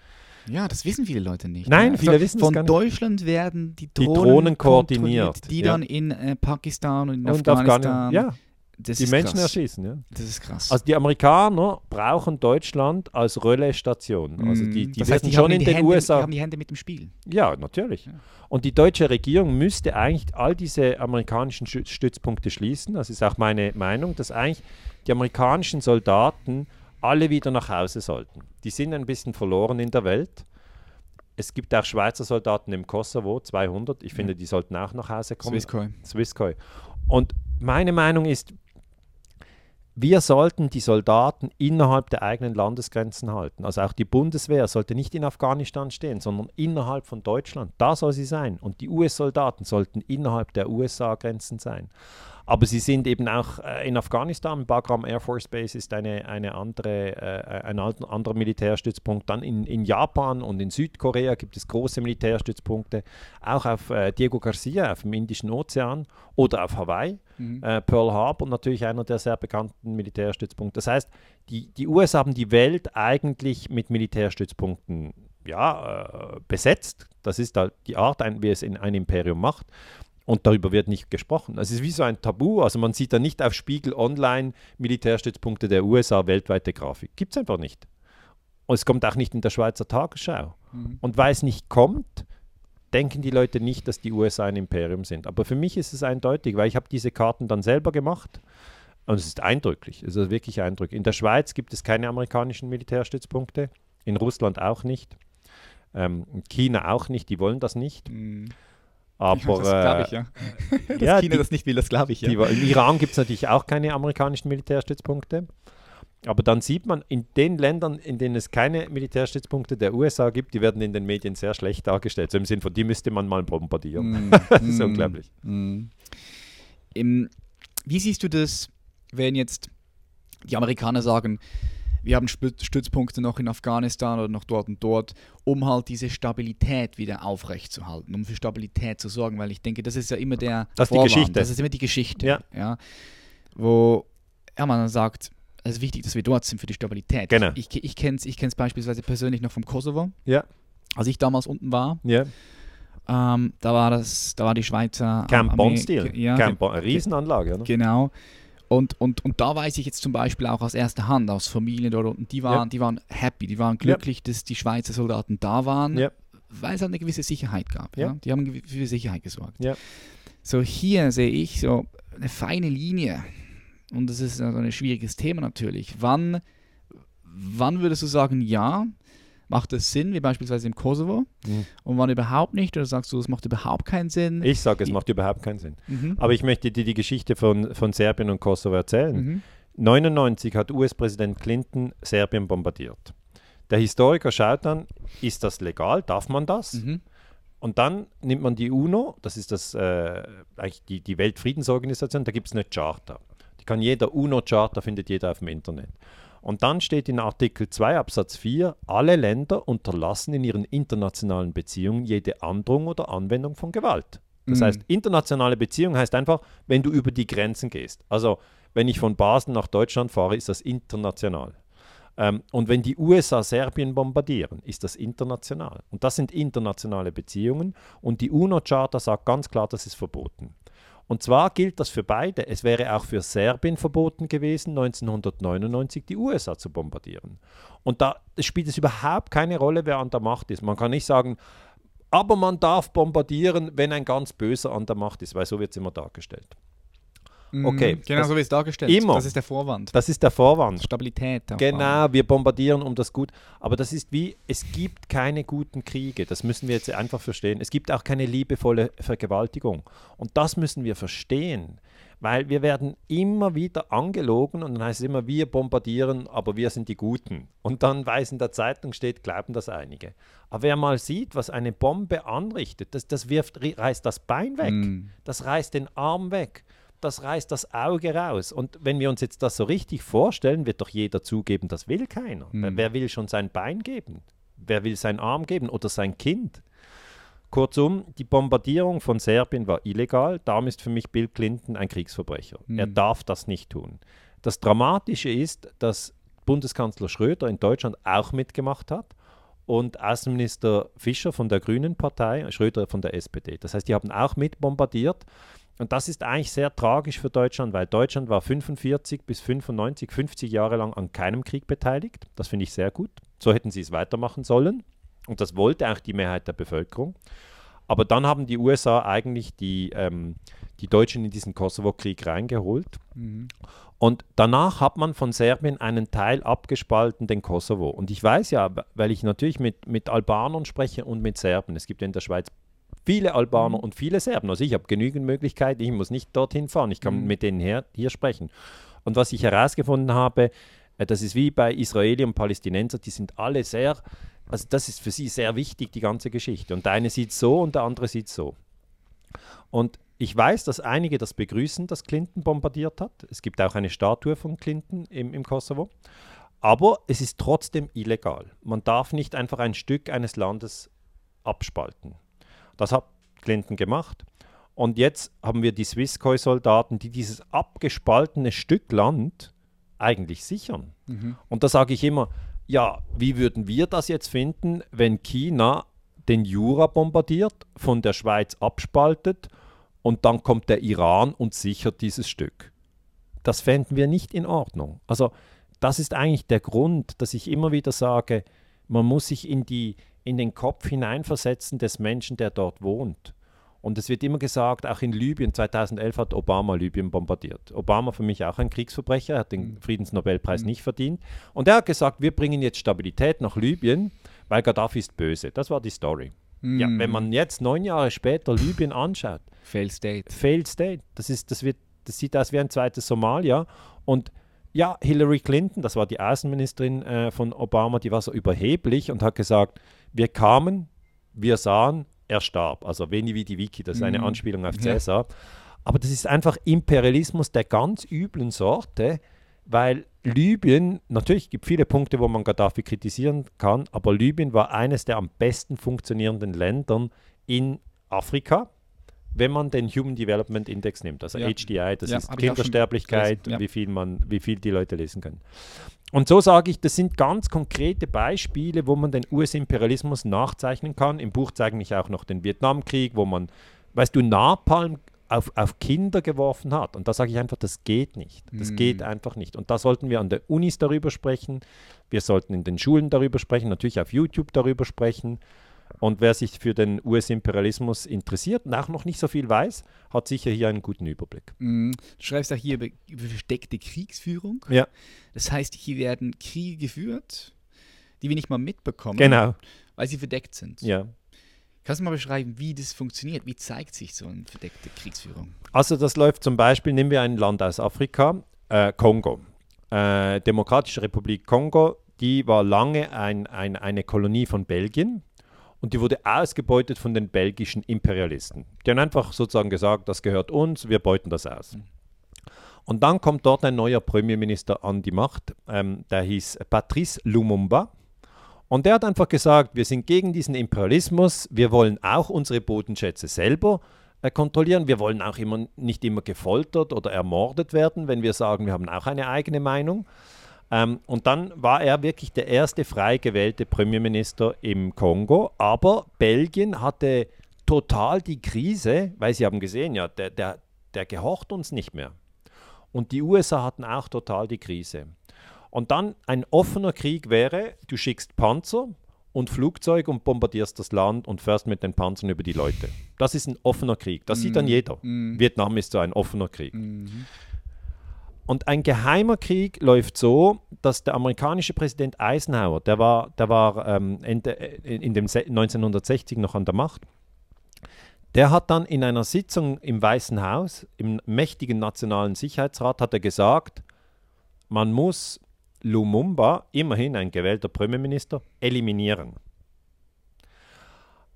Ja, das wissen viele Leute nicht. Nein, viele also wissen Von das Deutschland werden die Drohnen, die Drohnen koordiniert, die ja. dann in äh, Pakistan und in und Afghanistan. ja. Das die Menschen krass. erschießen, ja. Das ist krass. Also die Amerikaner brauchen Deutschland als Relaisstation. Also die, die das heißt, die schon in den Hände, USA. Die haben die Hände mit dem Spiel. Ja, natürlich. Ja. Und die deutsche Regierung müsste eigentlich all diese amerikanischen Stützpunkte schließen. Das ist auch meine Meinung, dass eigentlich die amerikanischen Soldaten alle wieder nach Hause sollten. Die sind ein bisschen verloren in der Welt. Es gibt auch Schweizer Soldaten im Kosovo, 200. Ich finde, die sollten auch nach Hause kommen. Swisscoi. Swisscoi. Und meine Meinung ist, wir sollten die Soldaten innerhalb der eigenen Landesgrenzen halten. Also auch die Bundeswehr sollte nicht in Afghanistan stehen, sondern innerhalb von Deutschland. Da soll sie sein. Und die US-Soldaten sollten innerhalb der USA-Grenzen sein. Aber sie sind eben auch äh, in Afghanistan, Bagram Air Force Base ist eine, eine andere, äh, ein anderer Militärstützpunkt. Dann in, in Japan und in Südkorea gibt es große Militärstützpunkte, auch auf äh, Diego Garcia, auf dem Indischen Ozean oder auf Hawaii, mhm. äh, Pearl Harbor natürlich einer der sehr bekannten Militärstützpunkte. Das heißt, die, die USA haben die Welt eigentlich mit Militärstützpunkten ja, äh, besetzt. Das ist da die Art, wie es in ein Imperium macht. Und darüber wird nicht gesprochen. Es ist wie so ein Tabu. Also man sieht da nicht auf Spiegel Online Militärstützpunkte der USA weltweite Grafik. Gibt es einfach nicht. Und es kommt auch nicht in der Schweizer Tagesschau. Mhm. Und weil es nicht kommt, denken die Leute nicht, dass die USA ein Imperium sind. Aber für mich ist es eindeutig, weil ich habe diese Karten dann selber gemacht. Und es ist eindrücklich. Es ist wirklich eindrücklich. In der Schweiz gibt es keine amerikanischen Militärstützpunkte. In Russland auch nicht. Ähm, China auch nicht. Die wollen das nicht. Mhm. Aber, das glaube ich, ja. Dass ja, China die, das nicht will, das glaube ich, ja. Die, Im Iran gibt es natürlich auch keine amerikanischen Militärstützpunkte. Aber dann sieht man, in den Ländern, in denen es keine Militärstützpunkte der USA gibt, die werden in den Medien sehr schlecht dargestellt. So im Sinne von, die müsste man mal bombardieren. Mm, das ist mm, unglaublich. Mm. Im, wie siehst du das, wenn jetzt die Amerikaner sagen, wir haben Stützpunkte noch in Afghanistan oder noch dort und dort, um halt diese Stabilität wieder aufrechtzuerhalten, um für Stabilität zu sorgen, weil ich denke, das ist ja immer der das ist die Geschichte. Das ist immer die Geschichte, ja. ja wo ja, man sagt, es ist wichtig, dass wir dort sind für die Stabilität. Genau. Ich, ich, ich kenne es ich beispielsweise persönlich noch vom Kosovo. Ja. Als ich damals unten war. Ja. Ähm, da war das, da war die Schweizer Camp Bond-Stil. Ja, Camp Bond, Riesenanlage, oder? Genau. Und, und, und da weiß ich jetzt zum Beispiel auch aus erster Hand, aus Familien dort unten, die waren, ja. die waren happy, die waren glücklich, ja. dass die Schweizer Soldaten da waren, ja. weil es halt eine gewisse Sicherheit gab. Ja? Die haben für Sicherheit gesorgt. So hier sehe ich so eine feine Linie und das ist also ein schwieriges Thema natürlich. Wann, wann würdest du sagen, ja, macht es Sinn, wie beispielsweise im Kosovo, mhm. und wann überhaupt nicht? Oder sagst du, es macht überhaupt keinen Sinn? Ich sage, es macht überhaupt keinen Sinn. Mhm. Aber ich möchte dir die Geschichte von, von Serbien und Kosovo erzählen. Mhm. 99 hat US-Präsident Clinton Serbien bombardiert. Der Historiker schaut dann, ist das legal? Darf man das? Mhm. Und dann nimmt man die UNO, das ist das, äh, eigentlich die, die Weltfriedensorganisation, da gibt es eine Charta. Die kann jeder UNO-Charta, findet jeder auf dem Internet. Und dann steht in Artikel 2 Absatz 4, alle Länder unterlassen in ihren internationalen Beziehungen jede Androhung oder Anwendung von Gewalt. Das mhm. heißt, internationale Beziehung heißt einfach, wenn du über die Grenzen gehst. Also, wenn ich von Basel nach Deutschland fahre, ist das international. Ähm, und wenn die USA Serbien bombardieren, ist das international. Und das sind internationale Beziehungen. Und die UNO-Charta sagt ganz klar, das ist verboten. Und zwar gilt das für beide. Es wäre auch für Serbien verboten gewesen, 1999 die USA zu bombardieren. Und da spielt es überhaupt keine Rolle, wer an der Macht ist. Man kann nicht sagen, aber man darf bombardieren, wenn ein ganz Böser an der Macht ist, weil so wird es immer dargestellt. Mhm. Okay. Genau so wie es dargestellt Immer. Das ist der Vorwand. Das ist der Vorwand. Stabilität. Genau, wir bombardieren um das Gut. Aber das ist wie, es gibt keine guten Kriege. Das müssen wir jetzt einfach verstehen. Es gibt auch keine liebevolle Vergewaltigung. Und das müssen wir verstehen. Weil wir werden immer wieder angelogen und dann heißt es immer, wir bombardieren, aber wir sind die Guten. Und dann, weil es in der Zeitung steht, glauben das einige. Aber wer mal sieht, was eine Bombe anrichtet, das, das wirft, reißt das Bein weg, mm. das reißt den Arm weg das reißt das Auge raus. Und wenn wir uns jetzt das so richtig vorstellen, wird doch jeder zugeben, das will keiner. Mhm. Wer will schon sein Bein geben? Wer will seinen Arm geben oder sein Kind? Kurzum, die Bombardierung von Serbien war illegal. Darum ist für mich Bill Clinton ein Kriegsverbrecher. Mhm. Er darf das nicht tun. Das Dramatische ist, dass Bundeskanzler Schröder in Deutschland auch mitgemacht hat und Außenminister Fischer von der Grünen Partei, Schröder von der SPD. Das heißt, die haben auch mit bombardiert. Und das ist eigentlich sehr tragisch für Deutschland, weil Deutschland war 45 bis 95, 50 Jahre lang an keinem Krieg beteiligt. Das finde ich sehr gut. So hätten sie es weitermachen sollen. Und das wollte auch die Mehrheit der Bevölkerung. Aber dann haben die USA eigentlich die, ähm, die Deutschen in diesen Kosovo-Krieg reingeholt. Mhm. Und danach hat man von Serbien einen Teil abgespalten, den Kosovo. Und ich weiß ja, weil ich natürlich mit, mit Albanern spreche und mit Serben. Es gibt ja in der Schweiz viele Albaner mhm. und viele Serben. Also ich habe genügend Möglichkeiten, ich muss nicht dorthin fahren, ich kann mhm. mit denen her, hier sprechen. Und was ich herausgefunden habe, äh, das ist wie bei Israeli und Palästinenser, die sind alle sehr, also das ist für sie sehr wichtig, die ganze Geschichte. Und der eine sieht so und der andere sieht so. Und ich weiß, dass einige das begrüßen, dass Clinton bombardiert hat. Es gibt auch eine Statue von Clinton im, im Kosovo. Aber es ist trotzdem illegal. Man darf nicht einfach ein Stück eines Landes abspalten. Das hat Clinton gemacht. Und jetzt haben wir die Swisscoi-Soldaten, die dieses abgespaltene Stück Land eigentlich sichern. Mhm. Und da sage ich immer, ja, wie würden wir das jetzt finden, wenn China den Jura bombardiert, von der Schweiz abspaltet und dann kommt der Iran und sichert dieses Stück? Das fänden wir nicht in Ordnung. Also das ist eigentlich der Grund, dass ich immer wieder sage, man muss sich in die in den Kopf hineinversetzen des Menschen, der dort wohnt. Und es wird immer gesagt, auch in Libyen, 2011 hat Obama Libyen bombardiert. Obama für mich auch ein Kriegsverbrecher, er hat den mhm. Friedensnobelpreis mhm. nicht verdient. Und er hat gesagt, wir bringen jetzt Stabilität nach Libyen, weil Gaddafi ist böse. Das war die Story. Mhm. Ja, wenn man jetzt neun Jahre später Libyen anschaut. Failed State. Failed State. Das, ist, das, wird, das sieht aus wie ein zweites Somalia. Und ja, Hillary Clinton, das war die Außenministerin äh, von Obama, die war so überheblich und hat gesagt, wir kamen, wir sahen, er starb. Also Veni Vidi Vici, das ist eine mhm. Anspielung auf Cäsar. Ja. Aber das ist einfach Imperialismus der ganz üblen Sorte, weil Libyen, natürlich gibt es viele Punkte, wo man Gaddafi kritisieren kann, aber Libyen war eines der am besten funktionierenden Ländern in Afrika wenn man den Human Development Index nimmt, also ja. HDI, das ja, ist Kindersterblichkeit, wie, viel man, wie viel die Leute lesen können. Und so sage ich, das sind ganz konkrete Beispiele, wo man den US-Imperialismus nachzeichnen kann. Im Buch zeige ich auch noch den Vietnamkrieg, wo man, weißt du, Napalm auf, auf Kinder geworfen hat. Und da sage ich einfach, das geht nicht. Das mm. geht einfach nicht. Und da sollten wir an der Unis darüber sprechen. Wir sollten in den Schulen darüber sprechen, natürlich auf YouTube darüber sprechen. Und wer sich für den US-Imperialismus interessiert und auch noch nicht so viel weiß, hat sicher hier einen guten Überblick. Mm, du schreibst auch hier über, über versteckte Kriegsführung. Ja. Das heißt, hier werden Kriege geführt die wir nicht mal mitbekommen, Genau. weil sie verdeckt sind. Ja. Kannst du mal beschreiben, wie das funktioniert? Wie zeigt sich so eine verdeckte Kriegsführung? Also das läuft zum Beispiel, nehmen wir ein Land aus Afrika, äh, Kongo. Äh, Demokratische Republik Kongo, die war lange ein, ein, eine Kolonie von Belgien und die wurde ausgebeutet von den belgischen Imperialisten. Die haben einfach sozusagen gesagt, das gehört uns, wir beuten das aus. Und dann kommt dort ein neuer Premierminister an die Macht, ähm, der hieß Patrice Lumumba. Und der hat einfach gesagt, wir sind gegen diesen Imperialismus, wir wollen auch unsere Bodenschätze selber äh, kontrollieren, wir wollen auch immer, nicht immer gefoltert oder ermordet werden, wenn wir sagen, wir haben auch eine eigene Meinung. Ähm, und dann war er wirklich der erste frei gewählte Premierminister im Kongo, aber Belgien hatte total die Krise, weil sie haben gesehen, ja, der, der, der gehorcht uns nicht mehr. Und die USA hatten auch total die Krise. Und dann ein offener Krieg wäre, du schickst Panzer und Flugzeug und bombardierst das Land und fährst mit den Panzern über die Leute. Das ist ein offener Krieg. Das sieht dann jeder. Vietnam ist so ein offener Krieg. Und ein geheimer Krieg läuft so, dass der amerikanische Präsident Eisenhower, der war, der war ähm, Ende, äh, in dem Se 1960 noch an der Macht, der hat dann in einer Sitzung im Weißen Haus, im mächtigen Nationalen Sicherheitsrat, hat er gesagt, man muss Lumumba, immerhin ein gewählter Premierminister, eliminieren.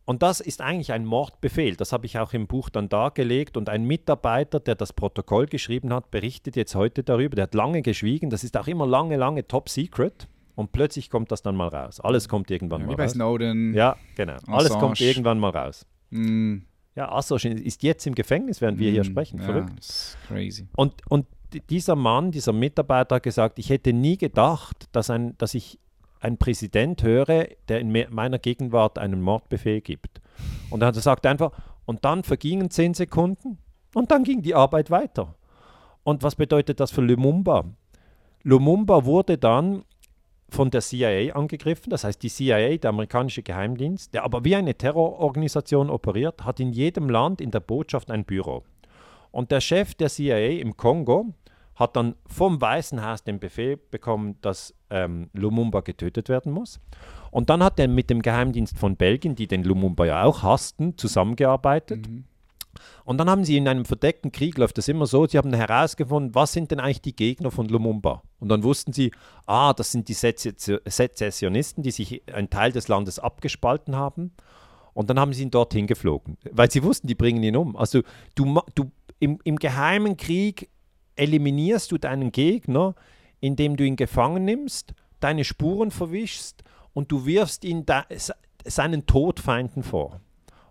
Und das ist eigentlich ein Mordbefehl. Das habe ich auch im Buch dann dargelegt. Und ein Mitarbeiter, der das Protokoll geschrieben hat, berichtet jetzt heute darüber. Der hat lange geschwiegen. Das ist auch immer lange, lange top secret. Und plötzlich kommt das dann mal raus. Alles kommt irgendwann Ja, mal wie bei raus. Snowden. Ja, genau. Alles kommt Assange. irgendwann mal raus. Mm, Ja, Assange ist jetzt im Gefängnis, während wir hier mm, sprechen. Ja, Verrückt. das ist crazy. Und, und dieser Mann, dieser Mitarbeiter hat gesagt, ich hätte nie gedacht, dass, ein, dass ich einen Präsident höre, der in me meiner Gegenwart einen Mordbefehl gibt. Und er hat gesagt einfach, und dann vergingen zehn Sekunden und dann ging die Arbeit weiter. Und was bedeutet das für Lumumba? Lumumba wurde dann von der CIA angegriffen, das heißt die CIA, der amerikanische Geheimdienst, der aber wie eine Terrororganisation operiert, hat in jedem Land in der Botschaft ein Büro. Und der Chef der CIA im Kongo hat dann vom Weißen Haus den Befehl bekommen, dass ähm, Lumumba getötet werden muss. Und dann hat er mit dem Geheimdienst von Belgien, die den Lumumba ja auch hassten, zusammengearbeitet. Und dann haben sie in einem verdeckten Krieg, läuft das immer so, sie haben herausgefunden, was sind denn eigentlich die Gegner von Lumumba? Und dann wussten sie, ah, das sind die Sezession- Sezessionisten, die sich einen Teil des Landes abgespalten haben. Und dann haben sie ihn dorthin geflogen, weil sie wussten, die bringen ihn um. Also du, du im, im geheimen Krieg eliminierst du deinen Gegner, indem du ihn gefangen nimmst, deine Spuren verwischst und du wirfst ihn seinen Todfeinden vor.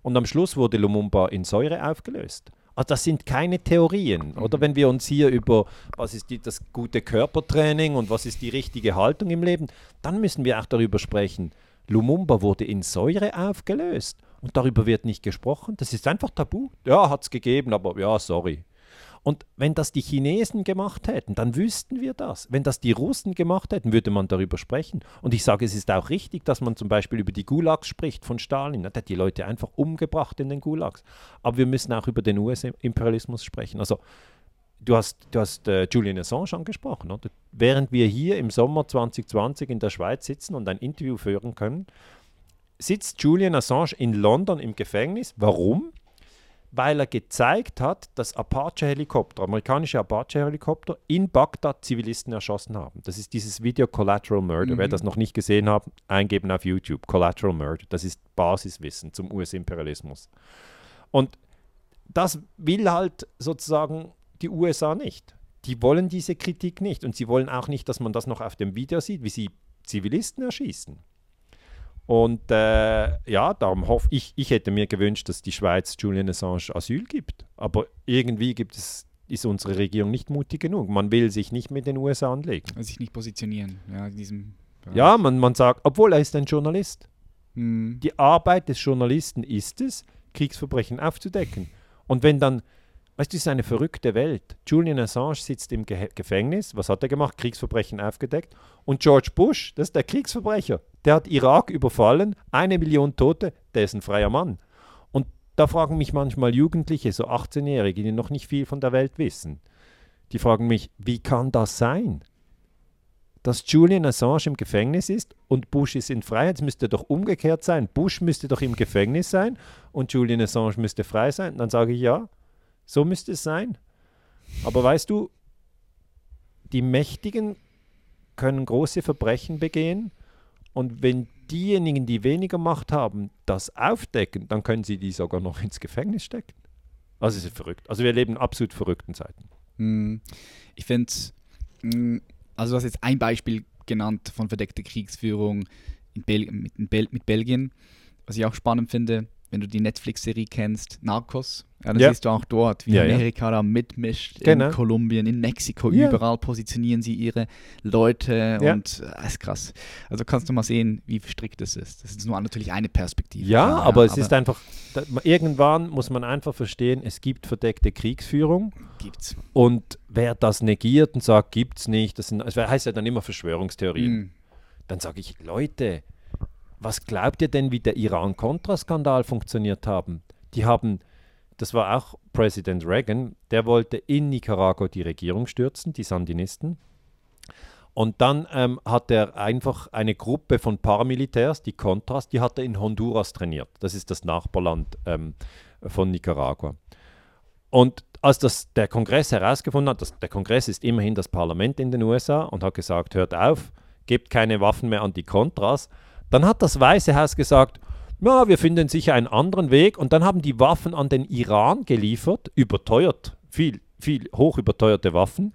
Und am Schluss wurde Lumumba in Säure aufgelöst. Also das sind keine Theorien. Oder wenn wir uns hier über, was ist die, das gute Körpertraining und was ist die richtige Haltung im Leben, dann müssen wir auch darüber sprechen. Lumumba wurde in Säure aufgelöst und darüber wird nicht gesprochen. Das ist einfach tabu. Ja, hat es gegeben, aber ja, sorry. Und wenn das die Chinesen gemacht hätten, dann wüssten wir das. Wenn das die Russen gemacht hätten, würde man darüber sprechen. Und ich sage, es ist auch richtig, dass man zum Beispiel über die Gulags spricht von Stalin. Er hat die Leute einfach umgebracht in den Gulags. Aber wir müssen auch über den US-Imperialismus sprechen. Also du hast, du hast äh, Julian Assange angesprochen. Oder? Während wir hier im Sommer 2020 in der Schweiz sitzen und ein Interview führen können, sitzt Julian Assange in London im Gefängnis. Warum? Weil er gezeigt hat, dass Apache-Helikopter, amerikanische Apache-Helikopter in Bagdad Zivilisten erschossen haben. Das ist dieses Video Collateral Murder. Wer das noch nicht gesehen hat, eingeben auf YouTube. Collateral Murder. Das ist Basiswissen zum US-Imperialismus. Und das will halt sozusagen die USA nicht. Die wollen diese Kritik nicht. Und sie wollen auch nicht, dass man das noch auf dem Video sieht, wie sie Zivilisten erschießen. Und äh, ja, darum hoffe ich, ich hätte mir gewünscht, dass die Schweiz Julian Assange Asyl gibt. Aber irgendwie gibt es, ist unsere Regierung nicht mutig genug. Man will sich nicht mit den USA anlegen. Also sich nicht positionieren. Ja, in diesem Bereich. Ja, man, man sagt, obwohl er ist ein Journalist. Hm. Die Arbeit des Journalisten ist es, Kriegsverbrechen aufzudecken. Und wenn dann, weißt du, es ist eine verrückte Welt. Julian Assange sitzt im Ge Gefängnis. Was hat er gemacht? Kriegsverbrechen aufgedeckt. Und George Bush, das ist der Kriegsverbrecher. Der hat Irak überfallen, eine Million Tote, der ist ein freier Mann. Und da fragen mich manchmal Jugendliche, so 18-Jährige, die noch nicht viel von der Welt wissen. Die fragen mich, wie kann das sein? dass Julian Assange im Gefängnis ist und Bush ist in Freiheit. Es müsste doch umgekehrt sein. Bush müsste doch im Gefängnis sein und Julian Assange müsste frei sein. Dann sage ich ja, so müsste es sein. Aber weißt du, die Mächtigen können große Verbrechen begehen und wenn diejenigen, die weniger Macht haben, das aufdecken, dann können sie die sogar noch ins Gefängnis stecken. Also es ist verrückt. Also wir leben in absolut verrückten Zeiten. Hm. Ich finde, hm, also du hast jetzt ein Beispiel genannt von verdeckter Kriegsführung in Bel mit, Bel mit Belgien, was ich auch spannend finde wenn du die Netflix-Serie kennst, Narcos, ja, dann ja. siehst du auch dort, wie ja, Amerika da mitmischt, genau. in Kolumbien, in Mexiko, überall positionieren sie ihre Leute und äh, ist krass. Also kannst du mal sehen, wie strikt das ist. Das ist nur natürlich eine Perspektive. Ja, aber es aber ist einfach, irgendwann muss man einfach verstehen, es gibt verdeckte Kriegsführung. Gibt's. Und wer das negiert und sagt, gibt's nicht, das, sind, das heißt ja dann immer Verschwörungstheorien. Mhm. Dann sage ich, Leute, was glaubt ihr denn, wie der Iran-Contra-Skandal funktioniert haben? Die haben, das war auch Präsident Reagan, der wollte in Nicaragua die Regierung stürzen, die Sandinisten. Und dann ähm, hat er einfach eine Gruppe von Paramilitärs, die Contras, die hat er in Honduras trainiert. Das ist das Nachbarland ähm, von Nicaragua. Und als das der Kongress herausgefunden hat, dass der Kongress ist immerhin das Parlament in den USA und hat gesagt, hört auf, gebt keine Waffen mehr an die Contras, dann hat das Weiße Haus gesagt, ja, wir finden sicher einen anderen Weg und dann haben die Waffen an den Iran geliefert, überteuert, viel, viel hoch überteuerte Waffen,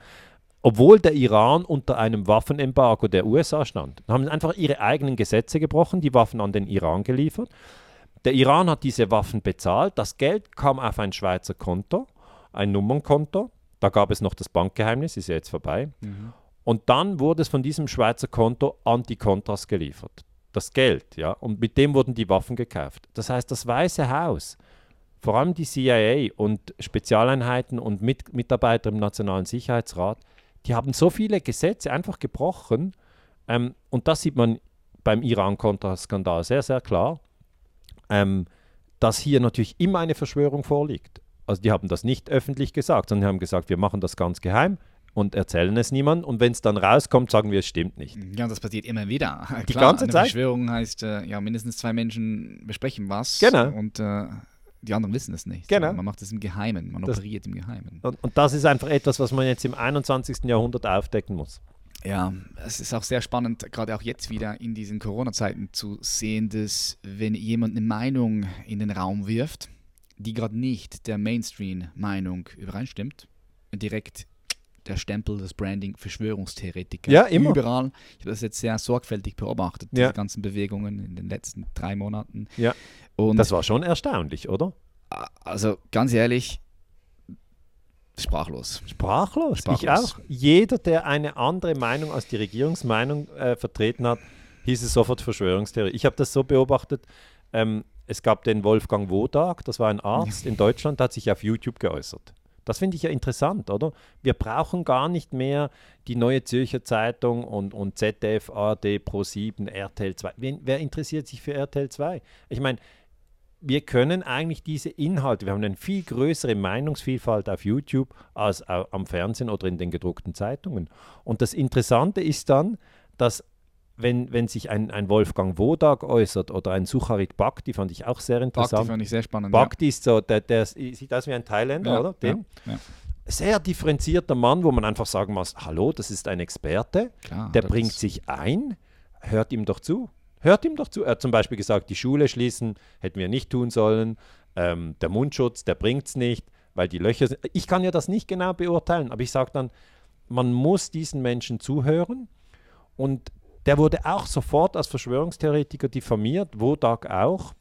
obwohl der Iran unter einem Waffenembargo der USA stand. Dann haben einfach ihre eigenen Gesetze gebrochen, die Waffen an den Iran geliefert. Der Iran hat diese Waffen bezahlt, das Geld kam auf ein Schweizer Konto, ein Nummernkonto, da gab es noch das Bankgeheimnis, ist ja jetzt vorbei. Mhm. Und dann wurde es von diesem Schweizer Konto an die Contras geliefert das Geld, ja, und mit dem wurden die Waffen gekauft. Das heißt, das Weiße Haus, vor allem die CIA und Spezialeinheiten und mit Mitarbeiter im Nationalen Sicherheitsrat, die haben so viele Gesetze einfach gebrochen. Ähm, und das sieht man beim Iran-Kontra-Skandal sehr, sehr klar, ähm, dass hier natürlich immer eine Verschwörung vorliegt. Also die haben das nicht öffentlich gesagt, sondern haben gesagt, wir machen das ganz geheim und erzählen es niemand. Und wenn es dann rauskommt, sagen wir, es stimmt nicht. Ja, und das passiert immer wieder. Die Klar, ganze eine Zeit. Verschwörung heißt, äh, ja, mindestens zwei Menschen besprechen was. Genau. Und äh, die anderen wissen es nicht. Genau. Man macht es im Geheimen, man das, operiert im Geheimen. Und, und das ist einfach etwas, was man jetzt im 21. Jahrhundert aufdecken muss. Ja, es ist auch sehr spannend, gerade auch jetzt wieder in diesen Corona-Zeiten zu sehen, dass wenn jemand eine Meinung in den Raum wirft, die gerade nicht der Mainstream-Meinung übereinstimmt, direkt der Stempel des Branding Verschwörungstheoretiker. Ja, immer. Überall. Ich habe das jetzt sehr sorgfältig beobachtet, ja. die ganzen Bewegungen in den letzten drei Monaten. Ja. Und das war schon erstaunlich, oder? Also ganz ehrlich, sprachlos. Sprachlos. sprachlos. Ich auch. Jeder, der eine andere Meinung als die Regierungsmeinung äh, vertreten hat, hieß es sofort Verschwörungstheorie. Ich habe das so beobachtet. Ähm, es gab den Wolfgang Wodak, das war ein Arzt in Deutschland, der hat sich auf YouTube geäußert. Das finde ich ja interessant, oder? Wir brauchen gar nicht mehr die neue Zürcher Zeitung und, und ZDF, ARD, Pro7, RTL 2. Wen, wer interessiert sich für RTL 2? Ich meine, wir können eigentlich diese Inhalte, wir haben eine viel größere Meinungsvielfalt auf YouTube als am Fernsehen oder in den gedruckten Zeitungen. Und das Interessante ist dann, dass wenn, wenn sich ein, ein Wolfgang Wodak äußert oder ein Sucharit Bhakti, fand ich auch sehr interessant. Bhakti fand ich sehr spannend. Bhakti ja. ist so, der, der sieht aus wie ein Thailänder, ja, oder? Den? Ja, sehr differenzierter Mann, wo man einfach sagen muss, hallo, das ist ein Experte, Klar, der bringt sich ein, hört ihm doch zu. Hört ihm doch zu. Er hat zum Beispiel gesagt, die Schule schließen hätten wir nicht tun sollen. Ähm, der Mundschutz, der bringt es nicht, weil die Löcher sind. Ich kann ja das nicht genau beurteilen, aber ich sage dann, man muss diesen Menschen zuhören und der wurde auch sofort als Verschwörungstheoretiker diffamiert, Wodak auch.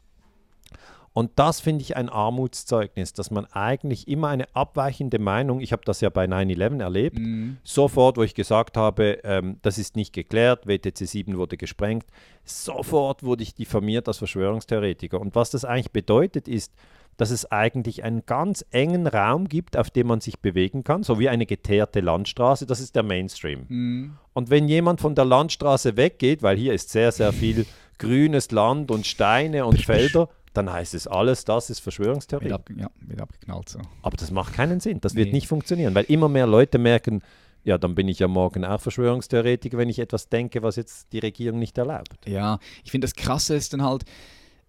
Und das finde ich ein Armutszeugnis, dass man eigentlich immer eine abweichende Meinung, ich habe das ja bei 9-11 erlebt, mhm. sofort, wo ich gesagt habe, ähm, das ist nicht geklärt, WTC 7 wurde gesprengt, sofort wurde ich diffamiert als Verschwörungstheoretiker. Und was das eigentlich bedeutet ist, dass es eigentlich einen ganz engen Raum gibt, auf dem man sich bewegen kann, so wie eine geteerte Landstraße. Das ist der Mainstream. Mhm. Und wenn jemand von der Landstraße weggeht, weil hier ist sehr, sehr viel grünes Land und Steine und Felder, dann heißt es alles, das ist Verschwörungstheorie. Wird ab, ja, wird abgeknallt so. Aber das macht keinen Sinn. Das nee. wird nicht funktionieren, weil immer mehr Leute merken, ja, dann bin ich ja morgen auch Verschwörungstheoretiker, wenn ich etwas denke, was jetzt die Regierung nicht erlaubt. Ja, ich finde das Krasse ist dann halt,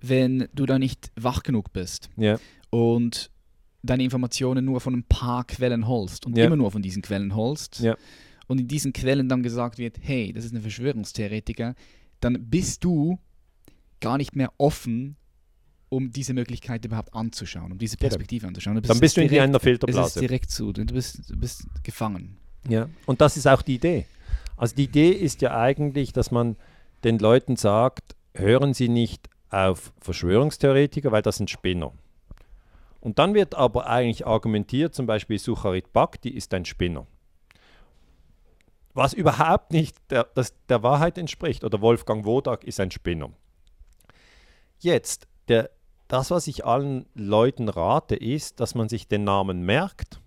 wenn du da nicht wach genug bist Ja, und deine Informationen nur von ein paar Quellen holst und Ja. immer nur von diesen Quellen holst Ja. und in diesen Quellen dann gesagt wird, hey, das ist ein Verschwörungstheoretiker, dann bist du gar nicht mehr offen, um diese Möglichkeit überhaupt anzuschauen, um diese Perspektive anzuschauen. Du dann bist du in einer es ist Filterblase. direkt zu, du bist, du bist gefangen. Ja, und das ist auch die Idee. Also die Idee ist ja eigentlich, dass man den Leuten sagt, hören Sie nicht auf Verschwörungstheoretiker, weil das sind Spinner. Und dann wird aber eigentlich argumentiert, zum Beispiel Sucharit Bhakti ist ein Spinner. Was überhaupt nicht der, das, der Wahrheit entspricht. Oder Wolfgang Wodak ist ein Spinner. Jetzt, der, das, was ich allen Leuten rate, ist, dass man sich den Namen merkt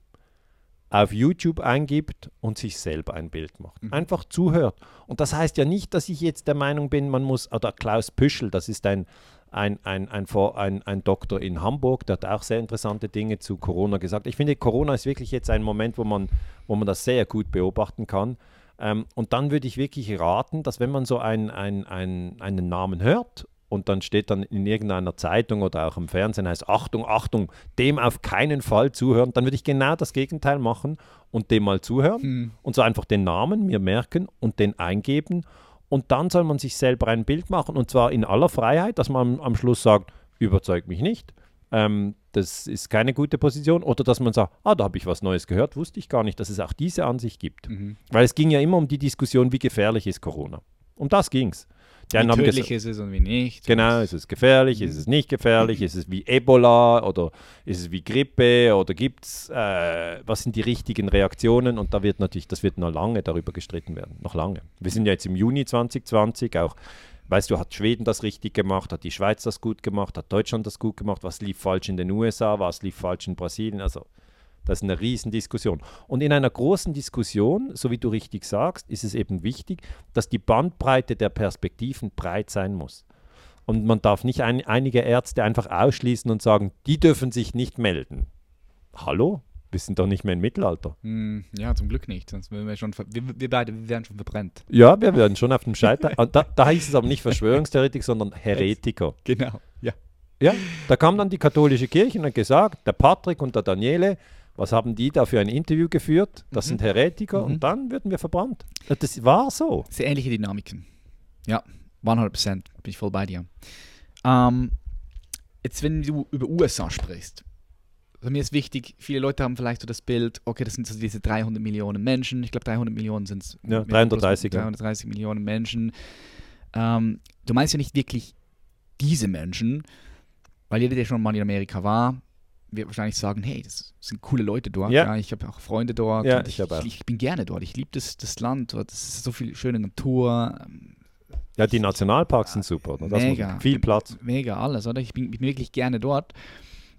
auf YouTube eingibt und sich selber ein Bild macht. Mhm. Einfach zuhört. Und das heißt ja nicht, dass ich jetzt der Meinung bin, man muss, oder Klaus Püschel, das ist ein, ein, ein, ein, ein, ein Doktor in Hamburg, der hat auch sehr interessante Dinge zu Corona gesagt. Ich finde, Corona ist wirklich jetzt ein Moment, wo man, wo man das sehr gut beobachten kann. Ähm, und dann würde ich wirklich raten, dass wenn man so ein, ein, ein, einen Namen hört und dann steht dann in irgendeiner Zeitung oder auch im Fernsehen heißt Achtung, Achtung, dem auf keinen Fall zuhören, dann würde ich genau das Gegenteil machen und dem mal zuhören Hm. und so einfach den Namen mir merken und den eingeben und dann soll man sich selber ein Bild machen und zwar in aller Freiheit, dass man am, Schluss sagt, überzeugt mich nicht, ähm, das ist keine gute Position oder dass man sagt, ah, da habe ich was Neues gehört, wusste ich gar nicht, dass es auch diese Ansicht gibt. Mhm. Weil es ging ja immer um die Diskussion, wie gefährlich ist Corona. Um das ging es. Tödlich gesagt, ist es und wie nicht. Genau, ist es gefährlich, ist es nicht gefährlich, ist es wie Ebola oder ist es wie Grippe oder gibt es, äh, was sind die richtigen Reaktionen? Und da wird natürlich, das wird noch lange darüber gestritten werden, noch lange. Wir sind ja jetzt im Juni 2020, auch, weißt du, hat Schweden das richtig gemacht, hat die Schweiz das gut gemacht, hat Deutschland das gut gemacht, was lief falsch in den USA, was lief falsch in Brasilien, also das ist eine Riesendiskussion. Und in einer großen Diskussion, so wie du richtig sagst, ist es eben wichtig, dass die Bandbreite der Perspektiven breit sein muss. Und man darf nicht ein, einige Ärzte einfach ausschließen und sagen, die dürfen sich nicht melden. Hallo? Wir sind doch nicht mehr im Mittelalter. Hm, ja, zum Glück nicht. Sonst wären wir schon, wir, wir beide wir wären schon verbrennt. Ja, wir werden schon auf dem Scheiter. Da, da hieß es aber nicht Verschwörungstheoretiker, sondern Heretiker. Genau, ja. Ja, da kam dann die katholische Kirche und hat gesagt, der Patrick und der Daniele, was haben die da für ein Interview geführt? Das Mhm. sind Heretiker Mhm. und dann würden wir verbrannt. Das war so. Sehr ähnliche Dynamiken. Ja, 100% bin ich voll bei dir. Ähm, jetzt, wenn du über USA sprichst, also mir ist wichtig, viele Leute haben vielleicht so das Bild, okay, das sind so diese 300 Millionen Menschen. Ich glaube, 300 Millionen sind es. Ja, 330, ja. 330 Millionen Menschen. Ähm, du meinst ja nicht wirklich diese Menschen, weil jeder, der schon mal in Amerika war, wird wahrscheinlich sagen, hey, das sind coole Leute dort. Ja. ich habe auch Freunde dort. Ja, ich ich, ich, ich bin gerne dort. Ich liebe das, das Land dort. Es ist so viel schöne Natur. ähm, Ja, die Nationalparks sind super. Oder? Das Mega. Viel Platz. Mega alles, oder? Ich bin, ich bin wirklich gerne dort.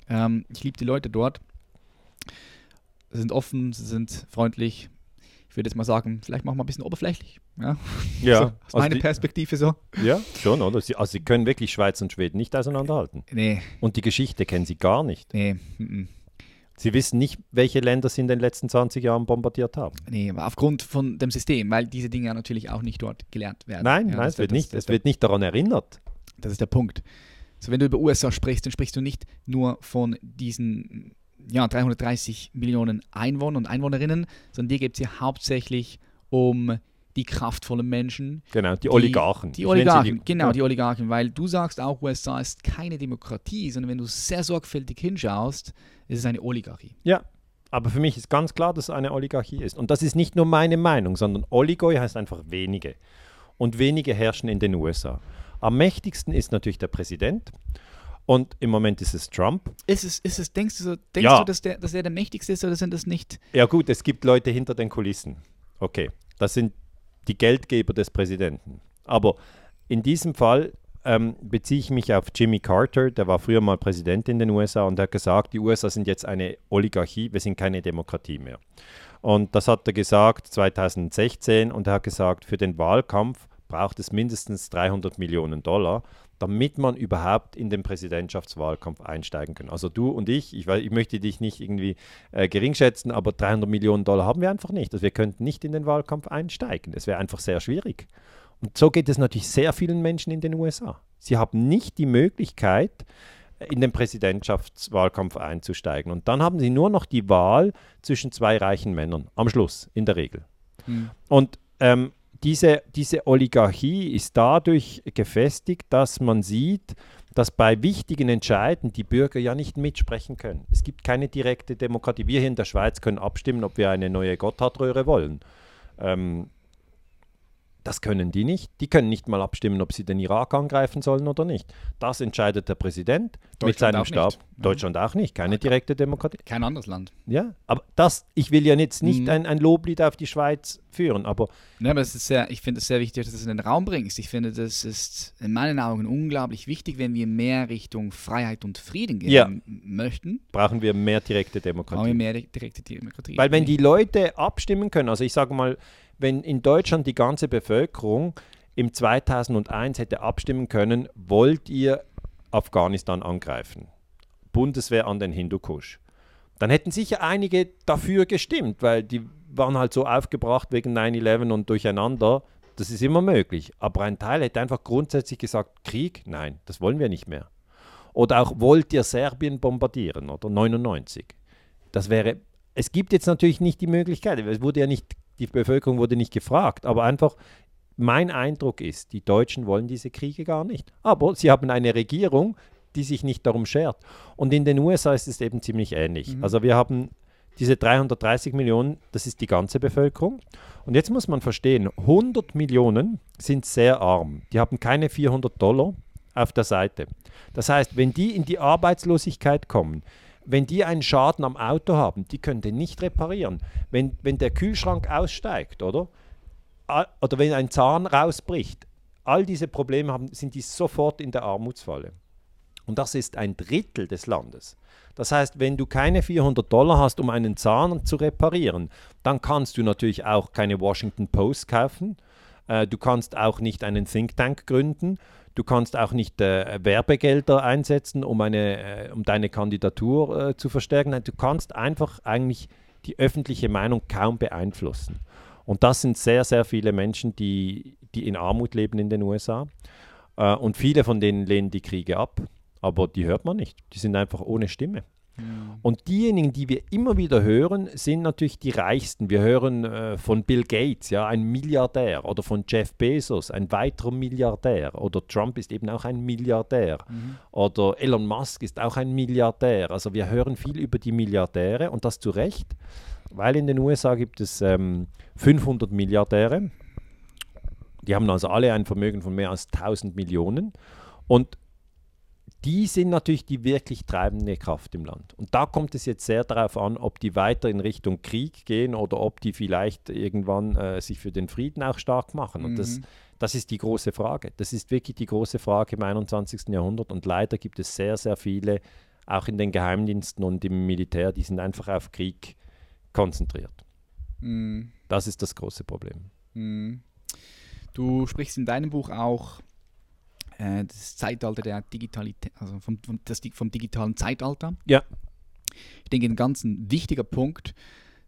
Ähm, ich liebe die Leute dort. Sie sind offen, sie sind freundlich. Ich würde jetzt mal sagen, vielleicht machen wir ein bisschen oberflächlich. Ja, Ja, so, aus also meiner die- Perspektive so. ja schon, oder? Sie, also sie können wirklich Schweiz und Schweden nicht auseinanderhalten. Nee, Und die Geschichte kennen sie gar nicht. nee, mm. Sie wissen nicht, welche Länder sie in den letzten 20 Jahren bombardiert haben. nee, aber aufgrund von dem System, weil diese Dinge ja natürlich auch nicht dort gelernt werden. Nein, ja, nein, es wird das- nicht, das- es wird nicht daran erinnert. Das ist der Punkt. So, wenn du über USA sprichst, dann sprichst du nicht nur von diesen ja, 330 Millionen Einwohnern und Einwohnerinnen, sondern dir geht es ja hauptsächlich um die kraftvollen Menschen. Genau, die Oligarchen. Die nenne sie Oligarchen, genau, ja. die Oligarchen, weil du sagst auch, USA ist keine Demokratie, sondern wenn du sehr sorgfältig hinschaust, ist es eine Oligarchie. Ja, aber für mich ist ganz klar, dass es eine Oligarchie ist. Und das ist nicht nur meine Meinung, sondern Oligoi heißt einfach wenige. Und wenige herrschen in den USA. Am mächtigsten ist natürlich der Präsident. Und im Moment ist es Trump. Ist es, ist es, denkst du, so, denkst Ja. du dass, der, dass er der mächtigste ist oder sind das nicht? Ja gut, es gibt Leute hinter den Kulissen. Okay, das sind die Geldgeber des Präsidenten. Aber in diesem Fall ähm, beziehe ich mich auf Jimmy Carter, der war früher mal Präsident in den USA und der hat gesagt, die USA sind jetzt eine Oligarchie, wir sind keine Demokratie mehr. Und das hat er gesagt 2016 und er hat gesagt, für den Wahlkampf braucht es mindestens 300 Millionen Dollar, damit man überhaupt in den Präsidentschaftswahlkampf einsteigen kann. Also du und ich, ich, ich möchte dich nicht irgendwie äh, gering schätzen, aber 300 Millionen Dollar haben wir einfach nicht. Also wir könnten nicht in den Wahlkampf einsteigen. Es wäre einfach sehr schwierig. Und so geht es natürlich sehr vielen Menschen in den USA. Sie haben nicht die Möglichkeit, in den Präsidentschaftswahlkampf einzusteigen. Und dann haben sie nur noch die Wahl zwischen zwei reichen Männern, am Schluss, in der Regel. Mhm. Und ähm, diese, diese Oligarchie ist dadurch gefestigt, dass man sieht, dass bei wichtigen Entscheiden die Bürger ja nicht mitsprechen können. Es gibt keine direkte Demokratie. Wir hier in der Schweiz können abstimmen, ob wir eine neue Gotthardröhre wollen. Ähm, das können die nicht. Die können nicht mal abstimmen, ob sie den Irak angreifen sollen oder nicht. Das entscheidet der Präsident mit seinem Stab. Nicht. Deutschland auch nicht. Keine direkte Demokratie. Kein anderes Land. Ja, aber das, ich will ja jetzt nicht mhm. ein, ein Loblied auf die Schweiz führen, aber. Ja, aber es ist sehr, ich finde es sehr wichtig, dass du es in den Raum bringst. Ich finde, das ist in meinen Augen unglaublich wichtig, wenn wir mehr Richtung Freiheit und Frieden gehen ja. möchten. Brauchen wir mehr direkte Demokratie. Brauchen wir mehr direkte Demokratie. Weil wenn die Leute abstimmen können, also ich sage mal, wenn in Deutschland die ganze Bevölkerung im 2001 hätte abstimmen können, wollt ihr Afghanistan angreifen? Bundeswehr an den Hindukusch. Dann hätten sicher einige dafür gestimmt, weil die waren halt so aufgebracht wegen 9-11 und durcheinander. Das ist immer möglich. Aber ein Teil hätte einfach grundsätzlich gesagt, Krieg, nein, das wollen wir nicht mehr. Oder auch, wollt ihr Serbien bombardieren oder 99? Das wäre, es gibt jetzt natürlich nicht die Möglichkeit, es wurde ja nicht die Bevölkerung wurde nicht gefragt, aber einfach mein Eindruck ist, die Deutschen wollen diese Kriege gar nicht. Aber sie haben eine Regierung, die sich nicht darum schert. Und in den USA ist es eben ziemlich ähnlich. Mhm. Also wir haben diese 330 Millionen, das ist die ganze Bevölkerung. Und jetzt muss man verstehen, 100 Millionen sind sehr arm. Die haben keine 400 Dollar auf der Seite. Das heißt, wenn die in die Arbeitslosigkeit kommen, wenn die einen Schaden am Auto haben, die können den nicht reparieren. Wenn, wenn der Kühlschrank aussteigt, oder? Oder wenn ein Zahn rausbricht, all diese Probleme haben, sind die sofort in der Armutsfalle. Und das ist ein Drittel des Landes. Das heißt, wenn du keine 400 Dollar hast, um einen Zahn zu reparieren, dann kannst du natürlich auch keine Washington Post kaufen. Äh, du kannst auch nicht einen Think Tank gründen. Du kannst auch nicht äh, Werbegelder einsetzen, um, eine, äh, um deine Kandidatur äh, zu verstärken. Du kannst einfach eigentlich die öffentliche Meinung kaum beeinflussen. Und das sind sehr, sehr viele Menschen, die, die in Armut leben in den USA. Äh, und viele von denen lehnen die Kriege ab. Aber die hört man nicht. Die sind einfach ohne Stimme. Und diejenigen, die wir immer wieder hören, sind natürlich die Reichsten. Wir hören äh, von Bill Gates, ja, ein Milliardär, oder von Jeff Bezos, ein weiterer Milliardär, oder Trump ist eben auch ein Milliardär, mhm. oder Elon Musk ist auch ein Milliardär. Also wir hören viel über die Milliardäre und das zu Recht, weil in den USA gibt es ähm, 500 Milliardäre. Die haben also alle ein Vermögen von mehr als 1000 Millionen. Und die sind natürlich die wirklich treibende Kraft im Land. Und da kommt es jetzt sehr darauf an, ob die weiter in Richtung Krieg gehen oder ob die vielleicht irgendwann äh, sich für den Frieden auch stark machen. Und mhm. das, das ist die große Frage. Das ist wirklich die große Frage im 21. Jahrhundert. Und leider gibt es sehr, sehr viele, auch in den Geheimdiensten und im Militär, die sind einfach auf Krieg konzentriert. Mhm. Das ist das große Problem. Mhm. Du sprichst in deinem Buch auch äh, das Zeitalter der Digitalität, also vom, vom, das, vom digitalen Zeitalter. Ja. Ich denke, ein ganz wichtiger Punkt,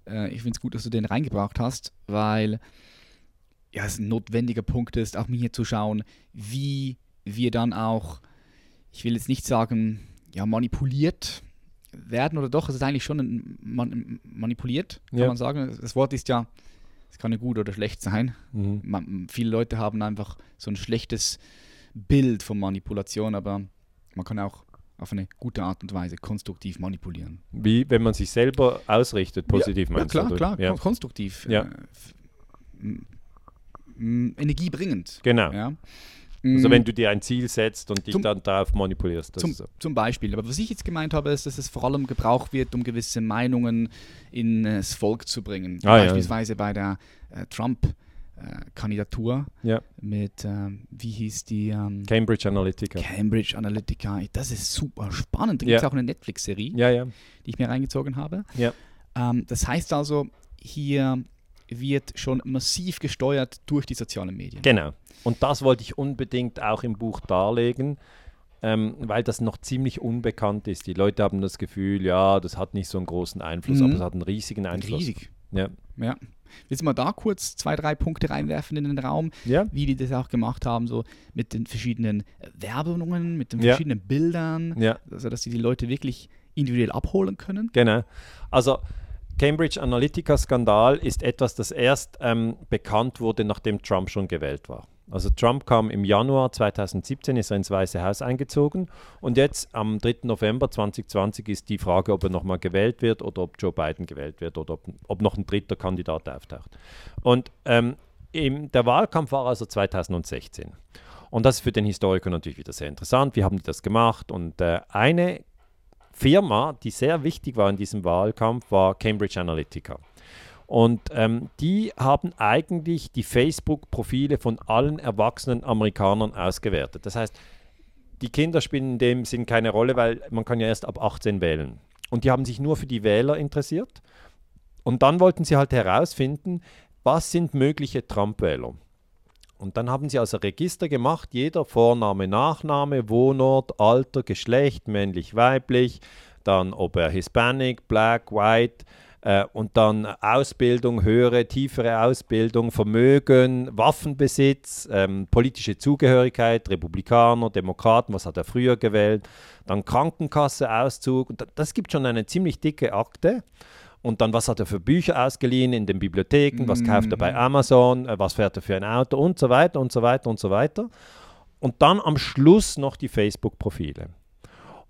äh, ich finde es gut, dass du den reingebracht hast, weil ja, es ein notwendiger Punkt ist, auch mir hier zu schauen, wie wir dann auch, ich will jetzt nicht sagen, ja, manipuliert werden oder doch, es ist eigentlich schon ein, man, manipuliert, kann ja. man sagen. Das Wort ist ja, es kann ja gut oder schlecht sein. Mhm. Man, viele Leute haben einfach so ein schlechtes Bild von Manipulation, aber man kann auch auf eine gute Art und Weise konstruktiv manipulieren. Wie wenn man sich selber ausrichtet, positiv ja, meinst ja, klar, du? klar, konstruktiv. Ja. Äh, energiebringend. Genau. Ja. Also wenn du dir ein Ziel setzt und dich zum, dann darauf manipulierst. Zum, so. zum, Beispiel. Aber was ich jetzt gemeint habe, ist, dass es vor allem gebraucht wird, um gewisse Meinungen in das Volk zu bringen. Ah, Beispielsweise ja. bei der äh, Trump- äh, Kandidatur ja. mit, ähm, wie hieß die? Ähm, Cambridge Analytica. Cambridge Analytica. Das ist super spannend. Da gibt es auch eine Netflix-Serie, ja, die ich mir reingezogen habe. Ähm, das heißt also, hier wird schon massiv gesteuert durch die sozialen Medien. Genau. Und das wollte ich unbedingt auch im Buch darlegen, ähm, weil das noch ziemlich unbekannt ist. Die Leute haben das Gefühl, ja, das hat nicht so einen großen Einfluss, mhm. aber es hat einen riesigen Einfluss. Riesig. Ja. ja. Willst du mal da kurz zwei, drei Punkte reinwerfen in den Raum, ja. wie die das auch gemacht haben, so mit den verschiedenen Werbungen, mit den verschiedenen ja. Bildern, ja. also dass sie die Leute wirklich individuell abholen können? Genau. Also Cambridge Analytica-Skandal ist etwas, das erst ähm, bekannt wurde, nachdem Trump schon gewählt war. Also Trump kam im Januar 2017, ist er ins Weiße Haus eingezogen und jetzt am 3. November 2020 ist die Frage, ob er nochmal gewählt wird oder ob Joe Biden gewählt wird oder ob, ob noch ein dritter Kandidat auftaucht. Und ähm, im, der Wahlkampf war also 2016. Und das ist für den Historiker natürlich wieder sehr interessant. Wie haben die das gemacht? Und äh, eine Firma, die sehr wichtig war in diesem Wahlkampf, war Cambridge Analytica. Und ähm, die haben eigentlich die Facebook-Profile von allen erwachsenen Amerikanern ausgewertet. Das heißt, die Kinder spielen in dem Sinn keine Rolle, weil man kann ja erst ab 18 wählen. Und die haben sich nur für die Wähler interessiert. Und dann wollten sie halt herausfinden, was sind mögliche Trump-Wähler. Und dann haben sie also Register gemacht, jeder Vorname, Nachname, Wohnort, Alter, Geschlecht, männlich, weiblich, dann ob er Hispanic, Black, White äh, und dann Ausbildung, höhere, tiefere Ausbildung, Vermögen, Waffenbesitz, ähm, politische Zugehörigkeit, Republikaner, Demokraten, was hat er früher gewählt, dann Krankenkasse, Auszug. Das gibt schon eine ziemlich dicke Akte. Und dann, was hat er für Bücher ausgeliehen in den Bibliotheken, was kauft er bei mhm. Amazon, äh, was fährt er für ein Auto und so weiter und so weiter und so weiter. Und dann am Schluss noch die Facebook-Profile.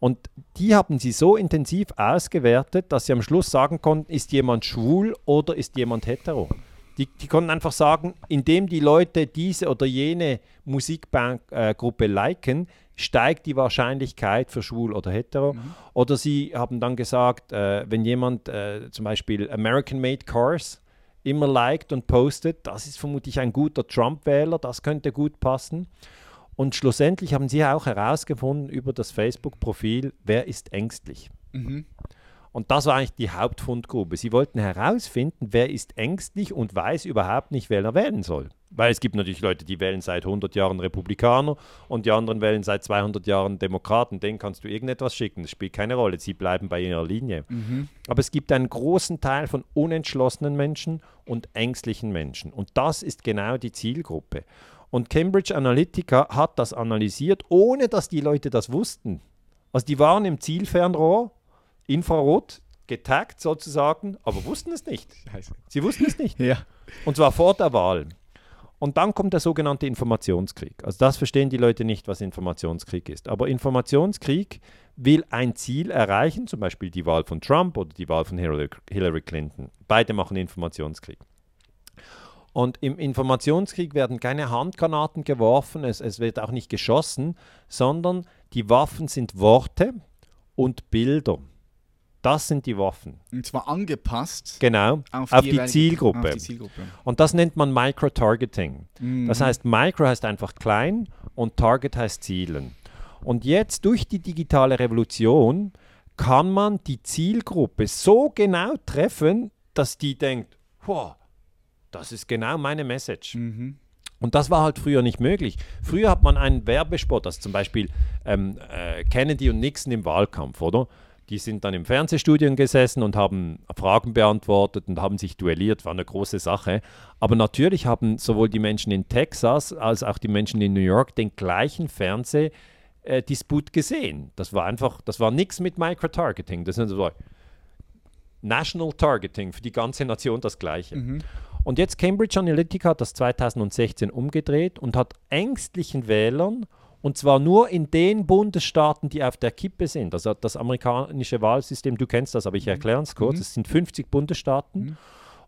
Und die haben sie so intensiv ausgewertet, dass sie am Schluss sagen konnten, ist jemand schwul oder ist jemand hetero. Die, die konnten einfach sagen, indem die Leute diese oder jene Musikgruppe äh, liken, steigt die Wahrscheinlichkeit für schwul oder hetero. Mhm. Oder sie haben dann gesagt, äh, wenn jemand äh, zum Beispiel American Made Cars immer liked und postet, das ist vermutlich ein guter Trump-Wähler, das könnte gut passen. Und schlussendlich haben sie auch herausgefunden über das Facebook-Profil, wer ist ängstlich. Mhm. Und das war eigentlich die Hauptfundgrube. Sie wollten herausfinden, wer ist ängstlich und weiß überhaupt nicht, wer er wählen soll. Weil es gibt natürlich Leute, die wählen seit 100 Jahren Republikaner und die anderen wählen seit 200 Jahren Demokraten. Denen kannst du irgendetwas schicken, das spielt keine Rolle. Sie bleiben bei ihrer Linie. Mhm. Aber es gibt einen großen Teil von unentschlossenen Menschen und ängstlichen Menschen. Und das ist genau die Zielgruppe. Und Cambridge Analytica hat das analysiert, ohne dass die Leute das wussten. Also die waren im Zielfernrohr Infrarot getaggt sozusagen, aber wussten es nicht. Sie wussten es nicht. ja. Und zwar vor der Wahl. Und dann kommt der sogenannte Informationskrieg. Also das verstehen die Leute nicht, was Informationskrieg ist. Aber Informationskrieg will ein Ziel erreichen, zum Beispiel die Wahl von Trump oder die Wahl von Hillary Clinton. Beide machen Informationskrieg. Und im Informationskrieg werden keine Handgranaten geworfen, es, es wird auch nicht geschossen, sondern die Waffen sind Worte und Bilder. Das sind die Waffen. Und zwar angepasst genau, auf, auf, die, die Zielgruppe. auf die, Zielgruppe. Und das nennt man Micro-Targeting. Mhm. Das heißt, Micro heißt einfach klein und Target heißt Zielen. Und jetzt durch die digitale Revolution kann man die Zielgruppe so genau treffen, dass die denkt, wow, das ist genau meine Message. Mhm. Und das war halt früher nicht möglich. Früher hat man einen Werbespot, also zum Beispiel ähm, äh, Kennedy und Nixon im Wahlkampf, oder? Die sind dann im Fernsehstudio gesessen und haben Fragen beantwortet und haben sich duelliert, war eine große Sache. Aber natürlich haben sowohl die Menschen in Texas als auch die Menschen in New York den gleichen Fernsehdisput gesehen. Das war einfach, das war nichts mit Microtargeting. Das ist so National Targeting für die ganze Nation das gleiche. Mhm. Und jetzt Cambridge Analytica hat das 2016 umgedreht und hat ängstlichen Wählern und zwar nur in den Bundesstaaten, die auf der Kippe sind. Also das amerikanische Wahlsystem, du kennst das, aber ich mhm. erkläre es kurz. Mhm. Es sind 50 Bundesstaaten. Mhm.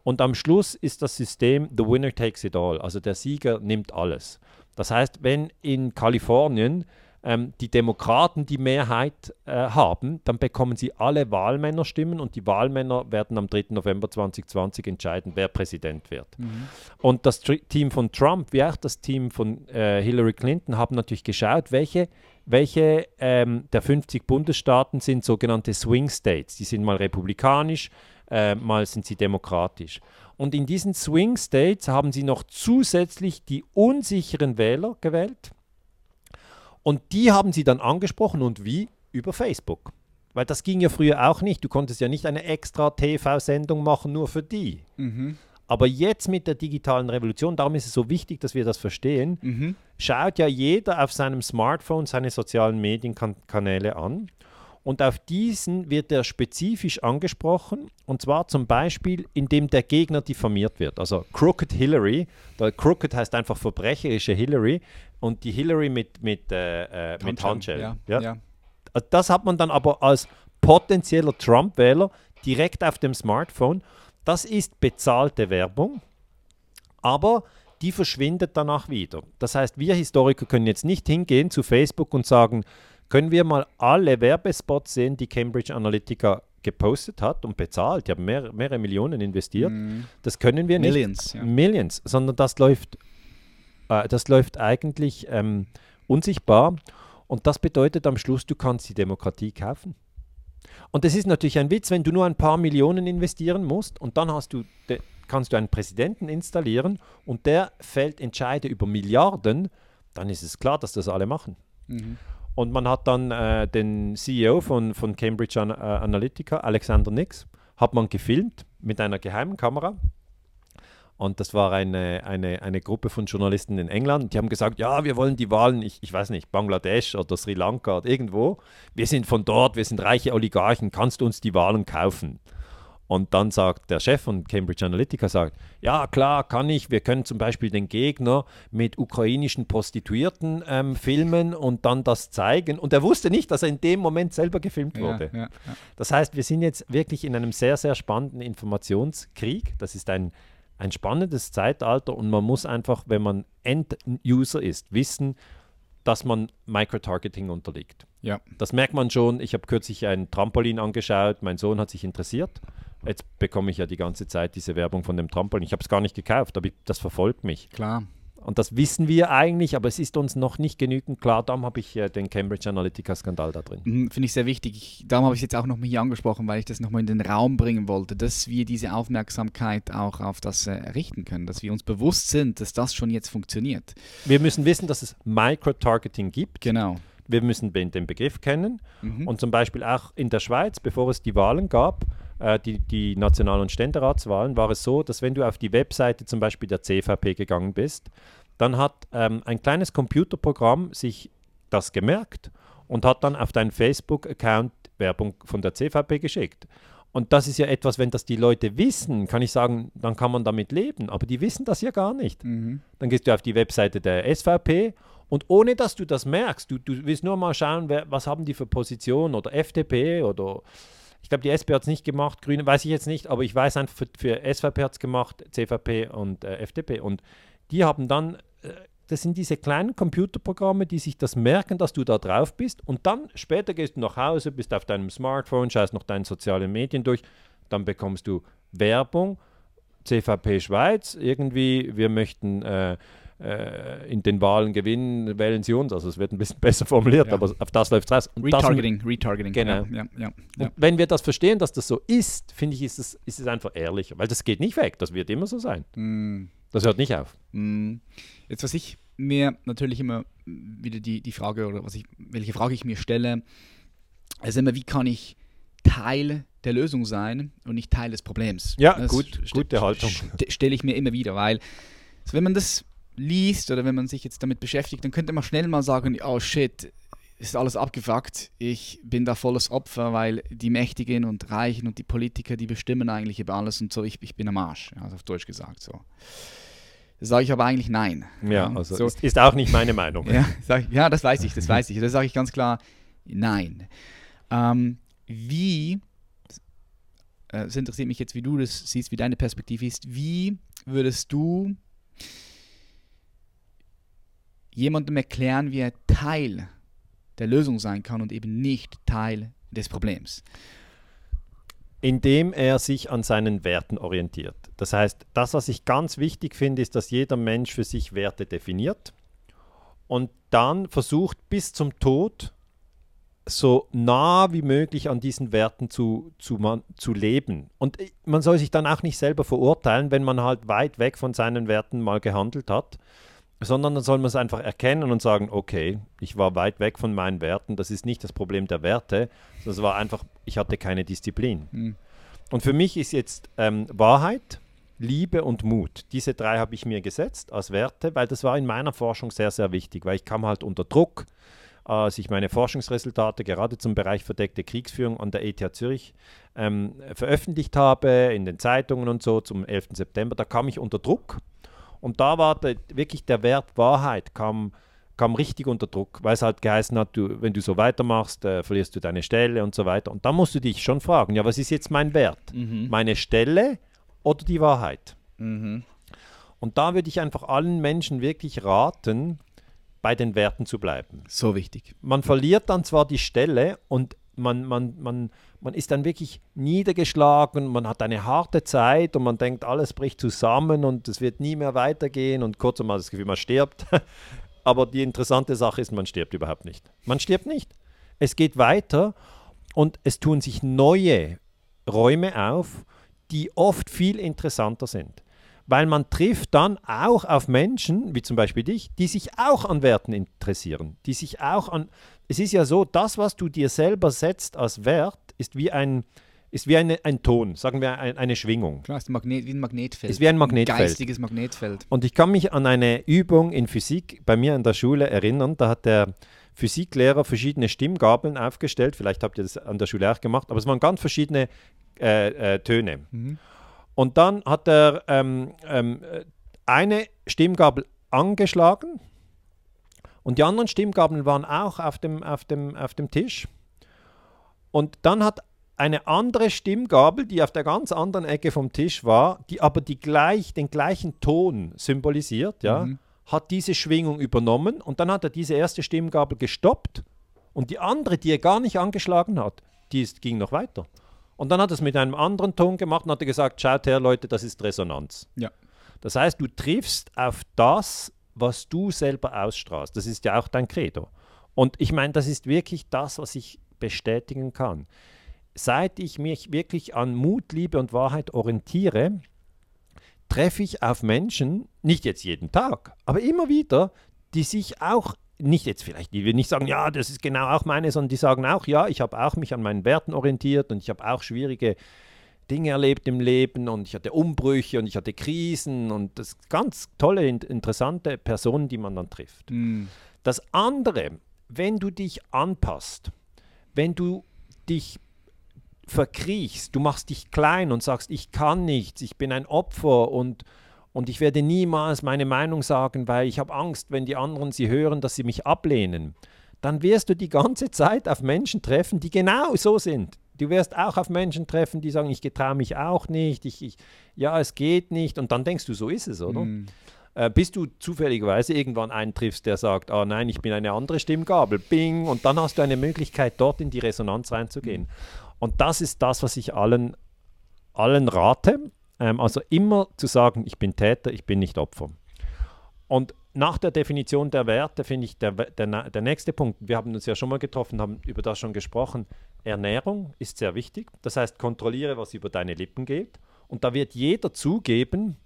Und am Schluss ist das System The Winner takes it all. Also der Sieger nimmt alles. Das heißt, wenn in Kalifornien ähm, die Demokraten die Mehrheit äh, haben, dann bekommen sie alle Wahlmännerstimmen und die Wahlmänner werden am 3. November 2020 entscheiden, wer Präsident wird. Mhm. Und das Tr Team von Trump, wie auch das Team von äh, Hillary Clinton, haben natürlich geschaut, welche welche ähm, der 50 Bundesstaaten sind sogenannte Swing States. Die sind mal republikanisch, äh, mal sind sie demokratisch. Und in diesen Swing States haben sie noch zusätzlich die unsicheren Wähler gewählt. Und die haben sie dann angesprochen und wie? Über Facebook. Weil das ging ja früher auch nicht. Du konntest ja nicht eine extra TV-Sendung machen, nur für die. Mhm. Aber jetzt mit der digitalen Revolution, darum ist es so wichtig, dass wir das verstehen, mhm. schaut ja jeder auf seinem Smartphone seine sozialen Medienkanäle an. Und auf diesen wird er spezifisch angesprochen, und zwar zum Beispiel, indem der Gegner diffamiert wird. Also Crooked Hillary, der Crooked heißt einfach verbrecherische Hillary und die Hillary mit, mit, äh, äh mit Handschellen. Ja, ja. ja. Also das hat man dann aber als potenzieller Trump-Wähler direkt auf dem Smartphone. Das ist bezahlte Werbung, aber die verschwindet danach wieder. Das heißt, wir Historiker können jetzt nicht hingehen zu Facebook und sagen, können wir mal alle Werbespots sehen, die Cambridge Analytica gepostet hat und bezahlt. Die haben mehr, mehrere Millionen investiert. Mm. Das können wir nicht. Millions. Ja. Millions, sondern das läuft, äh, das läuft eigentlich ähm, unsichtbar. Und das bedeutet am Schluss, du kannst die Demokratie kaufen. Und das ist natürlich ein Witz, wenn du nur ein paar Millionen investieren musst und dann hast du kannst du einen Präsidenten installieren und der fällt Entscheide über Milliarden, dann ist es klar, dass das alle machen. Mhm. Und man hat dann äh, den CEO von, von Cambridge äh, Analytica, Alexander Nix, hat man gefilmt mit einer geheimen Kamera. Und das war eine, eine, eine Gruppe von Journalisten in England. Die haben gesagt, ja, wir wollen die Wahlen, ich, ich weiß nicht, Bangladesch oder Sri Lanka oder irgendwo. Wir sind von dort, wir sind reiche Oligarchen, kannst du uns die Wahlen kaufen? Und dann sagt der Chef von Cambridge Analytica, sagt, ja klar, kann ich, wir können zum Beispiel den Gegner mit ukrainischen Prostituierten ähm, filmen und dann das zeigen. Und er wusste nicht, dass er in dem Moment selber gefilmt wurde. Ja, ja, ja. Das heißt, wir sind jetzt wirklich in einem sehr, sehr spannenden Informationskrieg. Das ist ein, ein spannendes Zeitalter und man muss einfach, wenn man End-User ist, wissen, dass man Microtargeting unterliegt. Ja. Das merkt man schon. Ich habe kürzlich ein Trampolin angeschaut, mein Sohn hat sich interessiert Jetzt bekomme ich ja die ganze Zeit diese Werbung von dem Trampolin. Ich habe es gar nicht gekauft, aber ich, das verfolgt mich. Klar. Und das wissen wir eigentlich, aber es ist uns noch nicht genügend klar. Darum habe ich äh, den Cambridge Analytica-Skandal da drin. Mhm, Finde ich sehr wichtig. Ich, darum habe ich es jetzt auch noch mal hier angesprochen, weil ich das nochmal in den Raum bringen wollte, dass wir diese Aufmerksamkeit auch auf das äh, richten können, dass wir uns bewusst sind, dass das schon jetzt funktioniert. Wir müssen wissen, dass es Micro-Targeting gibt. Genau. Wir müssen den Begriff kennen. Mhm. Und zum Beispiel auch in der Schweiz, bevor es die Wahlen gab, äh, die, die National- und Ständeratswahlen, war es so, dass wenn du auf die Webseite zum Beispiel der CVP gegangen bist, dann hat ähm, ein kleines Computerprogramm sich das gemerkt und hat dann auf deinen Facebook-Account Werbung von der CVP geschickt. Und das ist ja etwas, wenn das die Leute wissen, kann ich sagen, dann kann man damit leben. Aber die wissen das ja gar nicht. Mhm. Dann gehst du auf die Webseite der SVP und ohne dass du das merkst, du, du willst nur mal schauen, wer, was haben die für Position oder FDP oder ich glaube, die SP hat es nicht gemacht, Grüne weiß ich jetzt nicht, aber ich weiß einfach, für, für SVP hat es gemacht, CVP und äh, FDP. Und die haben dann, äh, das sind diese kleinen Computerprogramme, die sich das merken, dass du da drauf bist. Und dann später gehst du nach Hause, bist auf deinem Smartphone, schaust noch deine sozialen Medien durch, dann bekommst du Werbung. CVP Schweiz, irgendwie, wir möchten äh, äh, in den Wahlen gewinnen, wählen sie uns. Also es wird ein bisschen besser formuliert, ja. aber auf das läuft es raus. Und Retargeting, das, Retargeting. Genau. Ja, ja, Und wenn wir das verstehen, dass das so ist, finde ich, ist es, ist es einfach ehrlicher, weil das geht nicht weg, das wird immer so sein. Mm. Das hört nicht auf. Mm. Jetzt, was ich mir natürlich immer wieder die, die Frage, oder was ich, welche Frage ich mir stelle, ist immer, wie kann ich Teil der Lösung sein und nicht Teil des Problems. Ja, das gut, gute Haltung. Stelle ich mir immer wieder, weil also wenn man das liest oder wenn man sich jetzt damit beschäftigt, dann könnte man schnell mal sagen, oh shit, ist alles abgefuckt. Ich bin da volles Opfer, weil die Mächtigen und Reichen und die Politiker, die bestimmen eigentlich über alles und so. Ich, ich bin am Arsch, also auf Deutsch gesagt so. Sage ich aber eigentlich nein. Ja, also so. ist, ist, auch nicht meine Meinung. ja, ich, ja, das weiß ich, das weiß ich. Da sage ich ganz klar nein. Ähm, wie, äh, es interessiert mich jetzt, wie du das siehst, wie deine Perspektive ist, wie würdest du jemandem erklären, wie er Teil der Lösung sein kann und eben nicht Teil des Problems. Indem er sich an seinen Werten orientiert. Das heißt, das, was ich ganz wichtig finde, ist, dass jeder Mensch für sich Werte definiert und dann versucht bis zum Tod so nah wie möglich an diesen Werten zu, zu, man, zu leben. Und man soll sich dann auch nicht selber verurteilen, wenn man halt weit weg von seinen Werten mal gehandelt hat, sondern dann soll man es einfach erkennen und sagen, okay, ich war weit weg von meinen Werten, das ist nicht das Problem der Werte, das war einfach, ich hatte keine Disziplin. Mhm. Und für mich ist jetzt ähm, Wahrheit, Liebe und Mut. Diese drei habe ich mir gesetzt als Werte, weil das war in meiner Forschung sehr, sehr wichtig, weil ich kam halt unter Druck, als ich meine Forschungsresultate gerade zum Bereich verdeckte Kriegsführung an der ETH Zürich ähm, veröffentlicht habe, in den Zeitungen und so zum 11. September, da kam ich unter Druck. Und da war der, wirklich der Wert Wahrheit kam, kam richtig unter Druck, weil es halt geheißen hat, du, wenn du so weitermachst, äh, verlierst du deine Stelle und so weiter. Und da musst du dich schon fragen, ja, was ist jetzt mein Wert? Mhm. Meine Stelle oder die Wahrheit? Mhm. Und da würde ich einfach allen Menschen wirklich raten, bei den Werten zu bleiben. So wichtig. Man verliert dann zwar die Stelle und man, man, man, man ist dann wirklich niedergeschlagen, man hat eine harte Zeit und man denkt, alles bricht zusammen und es wird nie mehr weitergehen und kurz einmal das Gefühl, man stirbt. Aber die interessante Sache ist, man stirbt überhaupt nicht. Man stirbt nicht. Es geht weiter und es tun sich neue Räume auf, die oft viel interessanter sind weil man trifft dann auch auf Menschen, wie zum Beispiel dich, die sich auch an Werten interessieren, die sich auch an, es ist ja so, das, was du dir selber setzt als Wert, ist wie ein, ist wie eine, ein Ton, sagen wir ein, eine Schwingung. Klar, ist Magnet, wie ein Magnetfeld. Ist wie ein Magnetfeld. Ein geistiges Magnetfeld. Und ich kann mich an eine Übung in Physik bei mir in der Schule erinnern, da hat der Physiklehrer verschiedene Stimmgabeln aufgestellt, vielleicht habt ihr das an der Schule auch gemacht, aber es waren ganz verschiedene äh, äh, Töne. Mhm. Und dann hat er ähm, ähm, eine Stimmgabel angeschlagen und die anderen Stimmgabeln waren auch auf dem, auf dem, auf dem Tisch. Und dann hat eine andere Stimmgabel, die auf der ganz anderen Ecke vom Tisch war, die aber die gleich, den gleichen Ton symbolisiert, ja, mhm. hat diese Schwingung übernommen und dann hat er diese erste Stimmgabel gestoppt und die andere, die er gar nicht angeschlagen hat, die ist, ging noch weiter. Und dann hat er es mit einem anderen Ton gemacht und hat gesagt, schaut her Leute, das ist Resonanz. Ja. Das heißt, du triffst auf das, was du selber ausstrahlst. Das ist ja auch dein Credo. Und ich meine, das ist wirklich das, was ich bestätigen kann. Seit ich mich wirklich an Mut, Liebe und Wahrheit orientiere, treffe ich auf Menschen, nicht jetzt jeden Tag, aber immer wieder, die sich auch nicht jetzt vielleicht, die wir nicht sagen, ja, das ist genau auch meine, sondern die sagen auch, ja, ich habe auch mich an meinen Werten orientiert und ich habe auch schwierige Dinge erlebt im Leben und ich hatte Umbrüche und ich hatte Krisen und das ganz tolle, interessante Personen, die man dann trifft. Mhm. Das andere, wenn du dich anpasst, wenn du dich verkriechst, du machst dich klein und sagst, ich kann nichts, ich bin ein Opfer und und ich werde niemals meine Meinung sagen, weil ich habe Angst, wenn die anderen sie hören, dass sie mich ablehnen. Dann wirst du die ganze Zeit auf Menschen treffen, die genau so sind. Du wirst auch auf Menschen treffen, die sagen, ich getraue mich auch nicht, ich, ich, ja, es geht nicht. Und dann denkst du, so ist es, oder? Mhm. Äh, bis du zufälligerweise irgendwann einen triffst, der sagt, ah oh nein, ich bin eine andere Stimmgabel, bing, und dann hast du eine Möglichkeit, dort in die Resonanz reinzugehen. Mhm. Und das ist das, was ich allen, allen rate. Ähm, also immer zu sagen, ich bin Täter, ich bin nicht Opfer. Und nach der Definition der Werte finde ich der, der, der nächste Punkt, wir haben uns ja schon mal getroffen, haben über das schon gesprochen, Ernährung ist sehr wichtig. Das heißt, kontrolliere, was über deine Lippen geht. Und da wird jeder zugeben,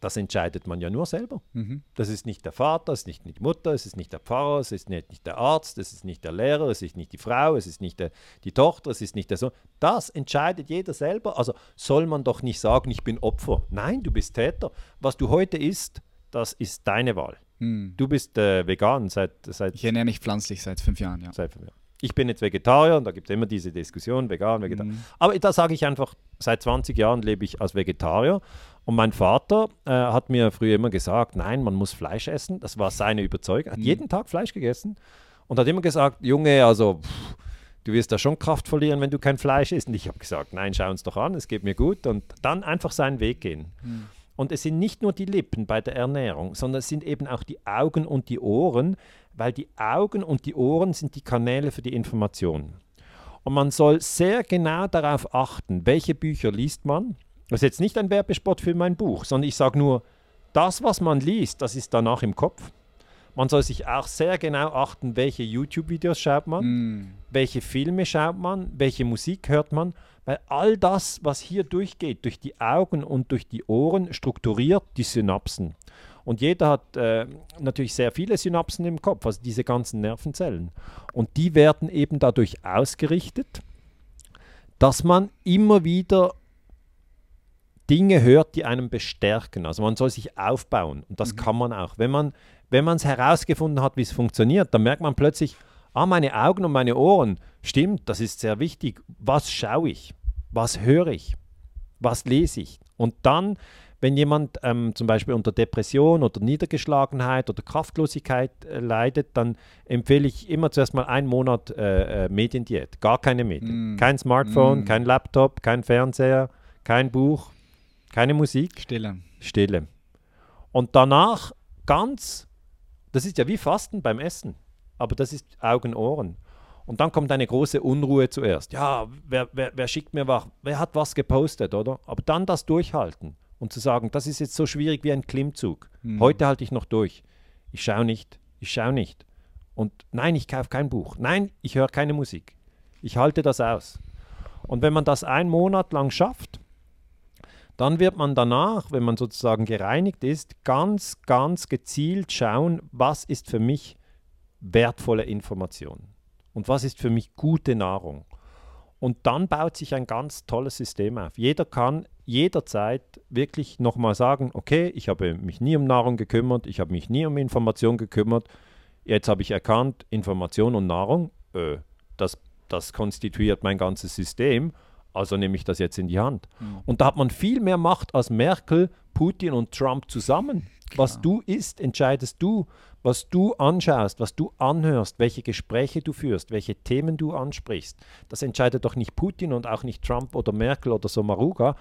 das entscheidet man ja nur selber. Mhm. Das ist nicht der Vater, es ist nicht die Mutter, es ist nicht der Pfarrer, es ist nicht, nicht der Arzt, es ist nicht der Lehrer, es ist nicht die Frau, es ist nicht der, die Tochter, es ist nicht der Sohn. Das entscheidet jeder selber. Also soll man doch nicht sagen, ich bin Opfer. Nein, du bist Täter. Was du heute isst, das ist deine Wahl. Mhm. Du bist äh, vegan seit, seit. Ich ernähre mich pflanzlich seit fünf Jahren, ja. Seit fünf Jahren ich bin jetzt Vegetarier und da gibt es immer diese Diskussion, vegan, Vegetarier. Mhm. Aber da sage ich einfach, seit 20 Jahren lebe ich als Vegetarier und mein Vater äh, hat mir früher immer gesagt, nein, man muss Fleisch essen. Das war seine Überzeugung. Er hat mhm. jeden Tag Fleisch gegessen und hat immer gesagt, Junge, also pff, du wirst da schon Kraft verlieren, wenn du kein Fleisch isst. Und ich habe gesagt, nein, schau uns doch an, es geht mir gut. Und dann einfach seinen Weg gehen. Mhm. Und es sind nicht nur die Lippen bei der Ernährung, sondern es sind eben auch die Augen und die Ohren, weil die Augen und die Ohren sind die Kanäle für die Information. Und man soll sehr genau darauf achten, welche Bücher liest man. Das ist jetzt nicht ein Werbespot für mein Buch, sondern ich sage nur, das, was man liest, das ist danach im Kopf. Man soll sich auch sehr genau achten, welche YouTube-Videos schaut man, Mm. welche Filme schaut man, welche Musik hört man, weil all das, was hier durchgeht, durch die Augen und durch die Ohren, strukturiert die Synapsen. Und jeder hat äh, natürlich sehr viele Synapsen im Kopf, also diese ganzen Nervenzellen. Und die werden eben dadurch ausgerichtet, dass man immer wieder Dinge hört, die einem bestärken. Also man soll sich aufbauen und das kann man auch. Wenn man wenn man es herausgefunden hat, wie es funktioniert, dann merkt man plötzlich, ah, meine Augen und meine Ohren, stimmt, das ist sehr wichtig. Was schaue ich? Was höre ich? Was lese ich? Und dann, wenn jemand ähm, zum Beispiel unter Depression oder Niedergeschlagenheit oder Kraftlosigkeit äh, leidet, dann empfehle ich immer zuerst mal einen Monat äh, äh, Mediendiät. Gar keine Medien. Mm. Kein Smartphone, Mm. kein Laptop, kein Fernseher, kein Buch, keine Musik. Stille. Stille. Und danach ganz, das ist ja wie Fasten beim Essen, aber das ist Augen, Ohren. Und dann kommt eine große Unruhe zuerst. Ja, wer, wer, wer schickt mir was? Wer hat was gepostet, oder? Aber dann das durchhalten und zu sagen, das ist jetzt so schwierig wie ein Klimmzug. Mhm. Heute halte ich noch durch. Ich schaue nicht. Ich schaue nicht. Und nein, ich kaufe kein Buch. Nein, ich höre keine Musik. Ich halte das aus. Und wenn man das einen Monat lang schafft, dann wird man danach, wenn man sozusagen gereinigt ist, ganz, ganz gezielt schauen, was ist für mich wertvolle Information und was ist für mich gute Nahrung. Und dann baut sich ein ganz tolles System auf. Jeder kann jederzeit wirklich nochmal sagen, okay, ich habe mich nie um Nahrung gekümmert, ich habe mich nie um Information gekümmert, jetzt habe ich erkannt, Information und Nahrung, äh, das, das konstituiert mein ganzes System, also nehme ich das jetzt in die Hand. Und da hat man viel mehr Macht als Merkel, Putin und Trump zusammen. Was du isst, entscheidest du. Was du anschaust, was du anhörst, welche Gespräche du führst, welche Themen du ansprichst. Das entscheidet doch nicht Putin und auch nicht Trump oder Merkel oder Sommaruga.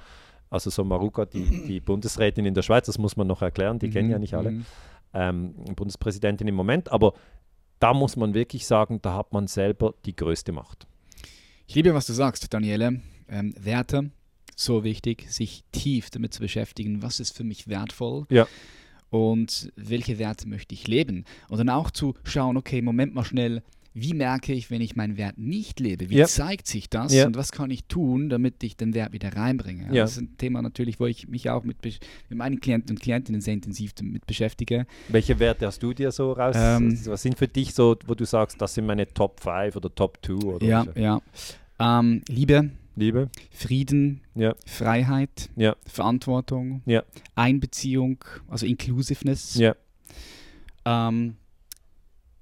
Also Sommaruga, die, die Bundesrätin in der Schweiz, das muss man noch erklären, die kennen ja nicht alle. Mhm. Ähm, Bundespräsidentin im Moment. Aber da muss man wirklich sagen, da hat man selber die größte Macht. Ich liebe, was du sagst, Daniele. Ähm, Werte, so wichtig, sich tief damit zu beschäftigen, was ist für mich wertvoll Ja. Und welche Werte möchte ich leben. Und dann auch zu schauen, okay, Moment mal schnell, wie merke ich, wenn ich meinen Wert nicht lebe? Wie Ja. zeigt sich das Ja. und was kann ich tun, damit ich den Wert wieder reinbringe? Ja. Das ist ein Thema natürlich, wo ich mich auch mit, mit meinen Klienten und Klientinnen sehr intensiv damit beschäftige. Welche Werte hast du dir so raus? Ähm, was sind für dich so, wo du sagst, das sind meine Top 5 oder Top 2 oder Ja, so? ja. Ähm, Liebe, Liebe? Frieden, Ja. Freiheit, Ja. Verantwortung, Ja. Einbeziehung, also Inclusiveness, Ja, ähm,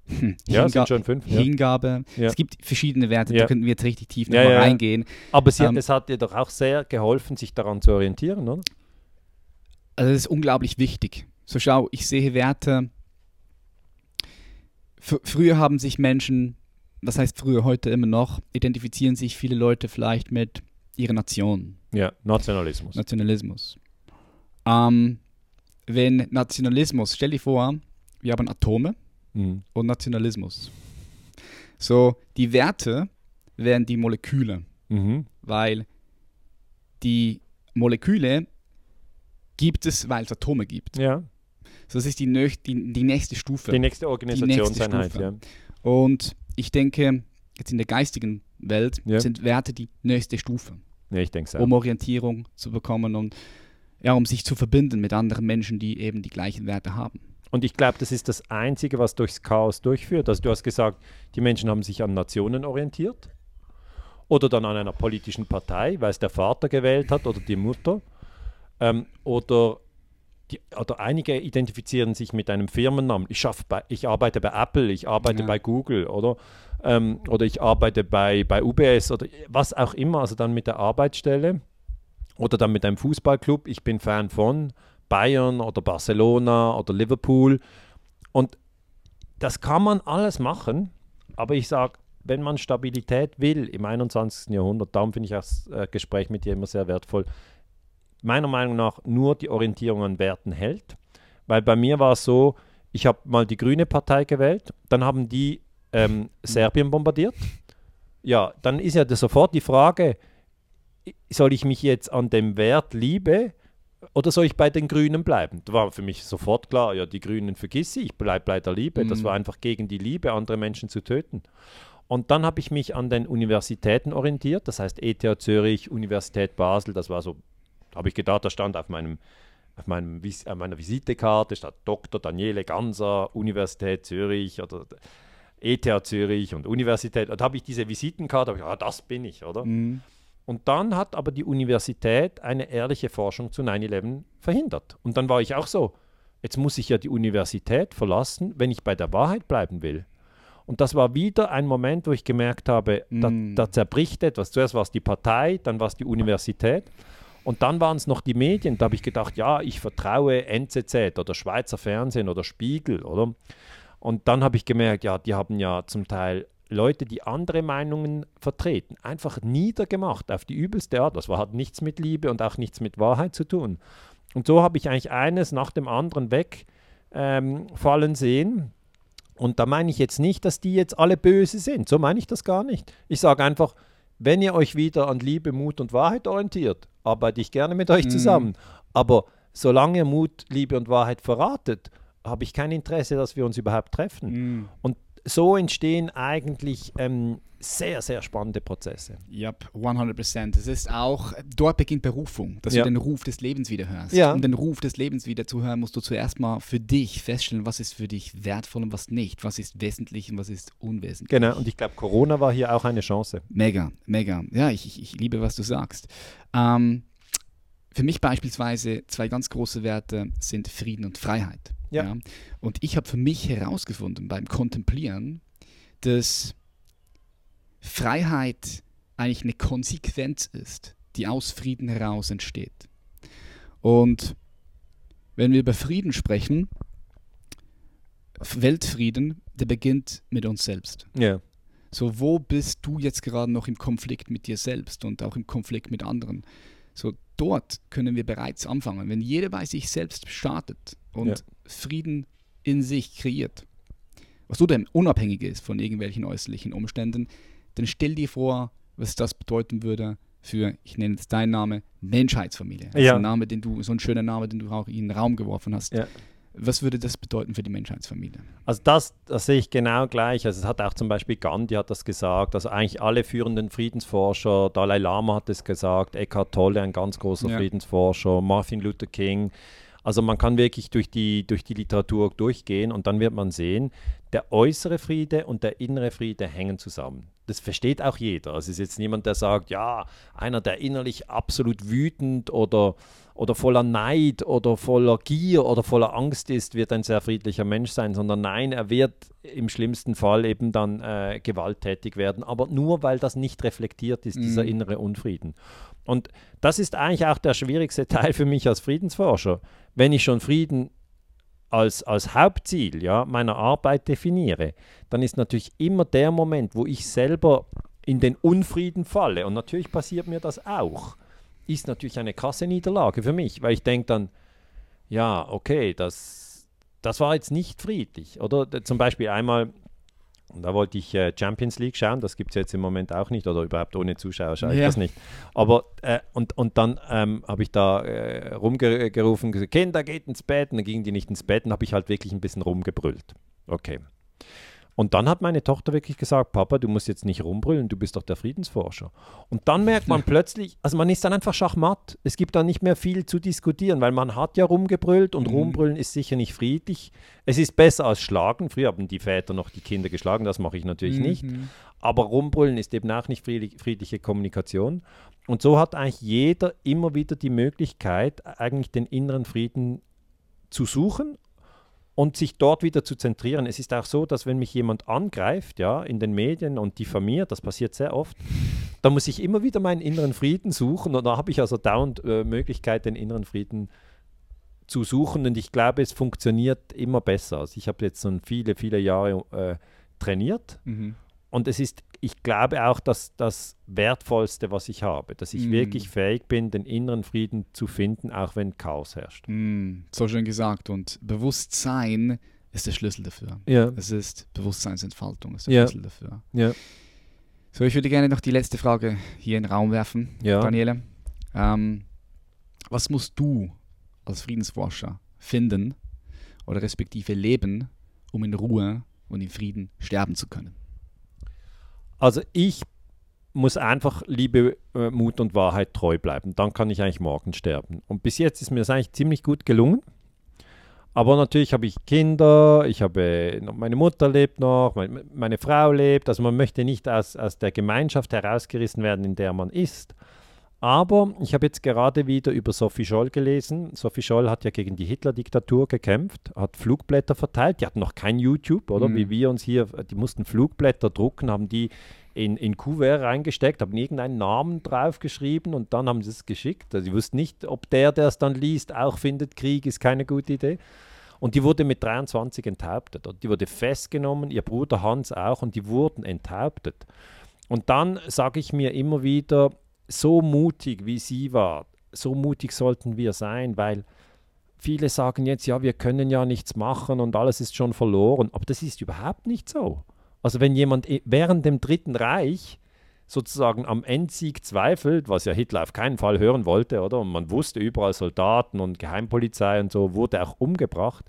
hm, ja Hinga- sind schon fünf. Hingabe. Ja. Es gibt verschiedene Werte, Ja. da könnten wir jetzt richtig tief ja, ja. reingehen. Aber sie, Ähm, es hat dir doch auch sehr geholfen, sich daran zu orientieren, oder? Also das ist unglaublich wichtig. So schau, ich sehe Werte. Fr früher haben sich Menschen, was heißt früher, heute immer noch, identifizieren sich viele Leute vielleicht mit ihrer Nation. Ja, Nationalismus. Nationalismus. Ähm, wenn Nationalismus, stell dir vor, wir haben Atome Mhm. und Nationalismus. So, die Werte wären die Moleküle, Mhm. weil die Moleküle gibt es, weil es Atome gibt. Ja, So, das ist die, die, die nächste Stufe. die nächste Organisationseinheit. Ja. Und ich denke, jetzt in der geistigen Welt Ja. sind Werte die nächste Stufe, ja, ich denke so. um Orientierung zu bekommen und ja, um sich zu verbinden mit anderen Menschen, die eben die gleichen Werte haben. Und ich glaube, das ist das Einzige, was durchs Chaos durchführt. Also du hast gesagt, die Menschen haben sich an Nationen orientiert oder dann an einer politischen Partei, weil es der Vater gewählt hat oder die Mutter. Ähm, oder, die, oder einige identifizieren sich mit einem Firmennamen. Ich, schaff bei, ich arbeite bei Apple, ich arbeite Ja. bei Google oder, ähm, oder ich arbeite bei, bei UBS oder was auch immer, also dann mit der Arbeitsstelle oder dann mit einem Fußballclub. Ich bin Fan von Bayern oder Barcelona oder Liverpool. Und das kann man alles machen, aber ich sage, wenn man Stabilität will im 21. Jahrhundert, darum finde ich das äh, Gespräch mit dir immer sehr wertvoll, meiner Meinung nach nur die Orientierung an Werten hält. Weil bei mir war es so, ich habe mal die Grüne Partei gewählt, dann haben die ähm, Serbien bombardiert. Ja, dann ist ja sofort die Frage, soll ich mich jetzt an dem Wert Liebe Oder soll ich bei den Grünen bleiben? Da war für mich sofort klar, ja, die Grünen vergiss ich, ich bleibe bei der Liebe. Mhm. Das war einfach gegen die Liebe, andere Menschen zu töten. Und dann habe ich mich an den Universitäten orientiert, das heißt ETH Zürich, Universität Basel, das war so, habe ich gedacht, da stand auf meinem auf meinem, auf meiner Visitekarte statt Dr. Daniele Ganser, Universität Zürich oder ETH Zürich und Universität. Und da habe ich diese Visitenkarte, ich, ah, das bin ich, oder? Mhm. Und dann hat aber die Universität eine ehrliche Forschung zu 9-11 verhindert. Und dann war ich auch so, jetzt muss ich ja die Universität verlassen, wenn ich bei der Wahrheit bleiben will. Und das war wieder ein Moment, wo ich gemerkt habe, mm. da, da, zerbricht etwas. Zuerst war es die Partei, dann war es die Universität. Und dann waren es noch die Medien. Da habe ich gedacht, ja, ich vertraue NZZ oder Schweizer Fernsehen oder Spiegel, oder? Und dann habe ich gemerkt, ja, die haben ja zum Teil Leute, die andere Meinungen vertreten, einfach niedergemacht auf die übelste Art. Das hat nichts mit Liebe und auch nichts mit Wahrheit zu tun. Und so habe ich eigentlich eines nach dem anderen wegfallen ähm, sehen. Und da meine ich jetzt nicht, dass die jetzt alle böse sind. So meine ich das gar nicht. Ich sage einfach, wenn ihr euch wieder an Liebe, Mut und Wahrheit orientiert, arbeite ich gerne mit euch mhm. zusammen. Aber solange ihr Mut, Liebe und Wahrheit verratet, habe ich kein Interesse, dass wir uns überhaupt treffen. Mhm. Und so entstehen eigentlich ähm, sehr, sehr spannende Prozesse. Ja, yep, 100%. Es ist auch, dort beginnt Berufung, dass ja. du den Ruf des Lebens wieder hörst. Ja. Um den Ruf des Lebens wieder zu hören, musst du zuerst mal für dich feststellen, was ist für dich wertvoll und was nicht, was ist wesentlich und was ist unwesentlich. Genau, und ich glaube, Corona war hier auch eine Chance. Mega, mega. Ja, ich, ich, ich liebe, was du sagst. Ähm, für mich beispielsweise zwei ganz große Werte sind Frieden und Freiheit. Ja. ja? Und ich habe für mich herausgefunden beim Kontemplieren, dass Freiheit eigentlich eine Konsequenz ist, die aus Frieden heraus entsteht. Und wenn wir über Frieden sprechen, Weltfrieden, der beginnt mit uns selbst. Ja. So, wo bist du jetzt gerade noch im Konflikt mit dir selbst und auch im Konflikt mit anderen? So, dort können wir bereits anfangen. Wenn jeder bei sich selbst startet und ja. Frieden in sich kreiert, was so denn unabhängig ist von irgendwelchen äußerlichen Umständen, dann stell dir vor, was das bedeuten würde für, ich nenne jetzt deinen Namen, Menschheitsfamilie. Das ja. ein Name, den du, so ein schöner Name, den du auch in den Raum geworfen hast. Ja. Was würde das bedeuten für die Menschheitsfamilie? Also das, das sehe ich genau gleich. Also es hat auch zum Beispiel Gandhi hat das gesagt, also eigentlich alle führenden Friedensforscher, Dalai Lama hat es gesagt, Eckhart Tolle, ein ganz großer ja. Friedensforscher, Martin Luther King. Also man kann wirklich durch die, durch die Literatur durchgehen und dann wird man sehen, der äußere Friede und der innere Friede hängen zusammen. Das versteht auch jeder. Also es ist jetzt niemand, der sagt, ja, einer, der innerlich absolut wütend oder, oder voller Neid oder voller Gier oder voller Angst ist, wird ein sehr friedlicher Mensch sein, sondern nein, er wird im schlimmsten Fall eben dann äh, gewalttätig werden, aber nur weil das nicht reflektiert ist, mhm. dieser innere Unfrieden. Und das ist eigentlich auch der schwierigste Teil für mich als Friedensforscher. Wenn ich schon Frieden als, als Hauptziel ja, meiner Arbeit definiere, dann ist natürlich immer der Moment, wo ich selber in den Unfrieden falle, und natürlich passiert mir das auch, ist natürlich eine krasse Niederlage für mich, weil ich denke dann, ja, okay, das, das war jetzt nicht friedlich. Oder zum Beispiel einmal und da wollte ich äh, Champions League schauen, das gibt es jetzt im Moment auch nicht oder überhaupt ohne Zuschauer schaue ich ja. das nicht. Aber äh, und, und dann ähm, habe ich da äh, rumgerufen, gesagt, Kinder, geht ins Bett. Und dann gingen die nicht ins Bett und habe ich halt wirklich ein bisschen rumgebrüllt. Okay. Und dann hat meine Tochter wirklich gesagt, Papa, du musst jetzt nicht rumbrüllen, du bist doch der Friedensforscher. Und dann merkt man plötzlich, also man ist dann einfach schachmatt. Es gibt dann nicht mehr viel zu diskutieren, weil man hat ja rumgebrüllt und mhm. rumbrüllen ist sicher nicht friedlich. Es ist besser als schlagen. Früher haben die Väter noch die Kinder geschlagen, das mache ich natürlich mhm. nicht. Aber rumbrüllen ist eben auch nicht friedliche Kommunikation. Und so hat eigentlich jeder immer wieder die Möglichkeit, eigentlich den inneren Frieden zu suchen und sich dort wieder zu zentrieren. Es ist auch so, dass wenn mich jemand angreift, ja, in den Medien und diffamiert, das passiert sehr oft, dann muss ich immer wieder meinen inneren Frieden suchen und da habe ich also dauernd äh, Möglichkeit, den inneren Frieden zu suchen und ich glaube, es funktioniert immer besser. Also ich habe jetzt schon viele, viele Jahre äh, trainiert mhm. Und es ist ich glaube auch, dass das Wertvollste, was ich habe, dass ich mm. wirklich fähig bin, den inneren Frieden zu finden, auch wenn Chaos herrscht. Mm, so schön gesagt. Und Bewusstsein ist der Schlüssel dafür. Ja. Es ist Bewusstseinsentfaltung, ist der ja. Schlüssel dafür. Ja. So, ich würde gerne noch die letzte Frage hier in den Raum werfen, ja. Daniele. Ähm, was musst du als Friedensforscher finden oder respektive leben, um in Ruhe und in Frieden sterben zu können? Also ich muss einfach Liebe, äh, Mut und Wahrheit treu bleiben. Dann kann ich eigentlich morgen sterben. Und bis jetzt ist mir das eigentlich ziemlich gut gelungen. Aber natürlich habe ich Kinder, ich habe meine Mutter lebt noch, meine, meine Frau lebt. Also man möchte nicht aus, aus der Gemeinschaft herausgerissen werden, in der man ist. Aber ich habe jetzt gerade wieder über Sophie Scholl gelesen. Sophie Scholl hat ja gegen die Hitler-Diktatur gekämpft, hat Flugblätter verteilt. Die hatten noch kein YouTube, oder? Mhm. Wie wir uns hier, die mussten Flugblätter drucken, haben die in, in Kuvert reingesteckt, haben irgendeinen Namen draufgeschrieben und dann haben sie es geschickt. Also sie wussten nicht, ob der, der es dann liest, auch findet, Krieg ist keine gute Idee. Und die wurde mit 23 enthauptet. Und die wurde festgenommen, ihr Bruder Hans auch, und die wurden enthauptet. Und dann sage ich mir immer wieder, so mutig wie sie war, so mutig sollten wir sein, weil viele sagen jetzt, ja, wir können ja nichts machen und alles ist schon verloren. Aber das ist überhaupt nicht so. Also wenn jemand während dem Dritten Reich sozusagen am Endsieg zweifelt, was ja Hitler auf keinen Fall hören wollte, oder? Und man wusste überall Soldaten und Geheimpolizei und so, wurde auch umgebracht.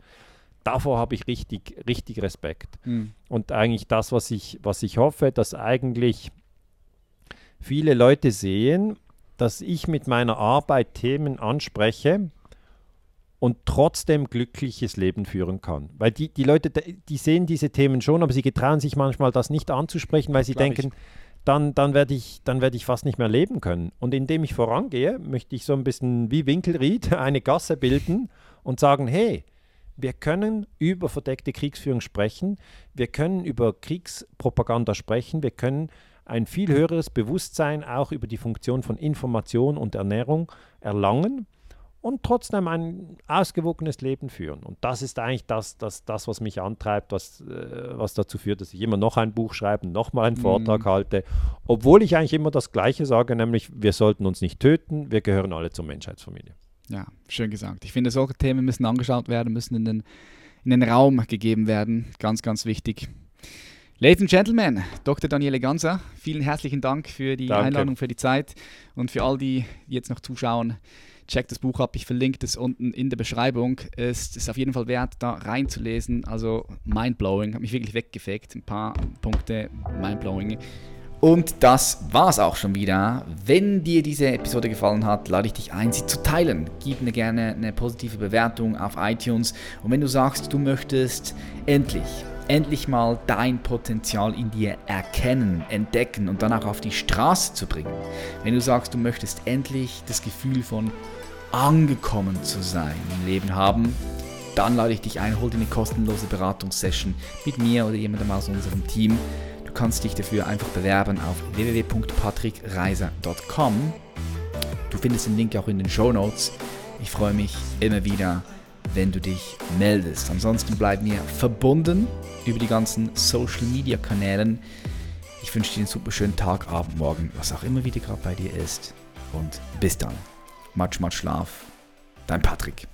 Davor habe ich richtig, richtig Respekt. Mhm. Und eigentlich das, was ich, was ich hoffe, dass eigentlich viele Leute sehen, dass ich mit meiner Arbeit Themen anspreche, und trotzdem glückliches Leben führen kann. Weil die, die Leute, die sehen diese Themen schon, aber sie getrauen sich manchmal, das nicht anzusprechen, weil sie Klar denken, dann, dann werde ich, werd ich fast nicht mehr leben können. Und indem ich vorangehe, möchte ich so ein bisschen wie Winkelried eine Gasse bilden und sagen, hey, wir können über verdeckte Kriegsführung sprechen, wir können über Kriegspropaganda sprechen, wir können ein viel höheres Bewusstsein auch über die Funktion von Information und Ernährung erlangen und trotzdem ein ausgewogenes Leben führen. Und das ist eigentlich das, das, das was mich antreibt, was, äh, was dazu führt, dass ich immer noch ein Buch schreibe, nochmal einen Vortrag mhm. halte, obwohl ich eigentlich immer das Gleiche sage, nämlich wir sollten uns nicht töten, wir gehören alle zur Menschheitsfamilie. Ja, schön gesagt. Ich finde, solche Themen müssen angeschaut werden, müssen in den, in den Raum gegeben werden. Ganz, ganz wichtig. Ladies and Gentlemen, Dr. Daniele Ganser, vielen herzlichen Dank für die Danke. Einladung, für die Zeit und für all die, die jetzt noch zuschauen. Checkt das Buch ab, ich verlinke das unten in der Beschreibung. Es ist auf jeden Fall wert, da reinzulesen. Also mindblowing, hat mich wirklich weggefegt. Ein paar Punkte mindblowing. Und das war's auch schon wieder. Wenn dir diese Episode gefallen hat, lade ich dich ein, sie zu teilen. Gib mir gerne eine positive Bewertung auf iTunes. Und wenn du sagst, du möchtest endlich endlich mal dein Potenzial in dir erkennen, entdecken und dann auch auf die Straße zu bringen. Wenn du sagst, du möchtest endlich das Gefühl von angekommen zu sein im Leben haben, dann lade ich dich ein, hol dir eine kostenlose Beratungssession mit mir oder jemandem aus unserem Team. Du kannst dich dafür einfach bewerben auf www.patrickreiser.com. Du findest den Link auch in den Show Notes. Ich freue mich immer wieder, wenn du dich meldest. Ansonsten bleib mir verbunden über die ganzen Social Media Kanälen. Ich wünsche dir einen super schönen Tag, Abend, Morgen, was auch immer wieder gerade bei dir ist. Und bis dann. Much, much Schlaf. Dein Patrick.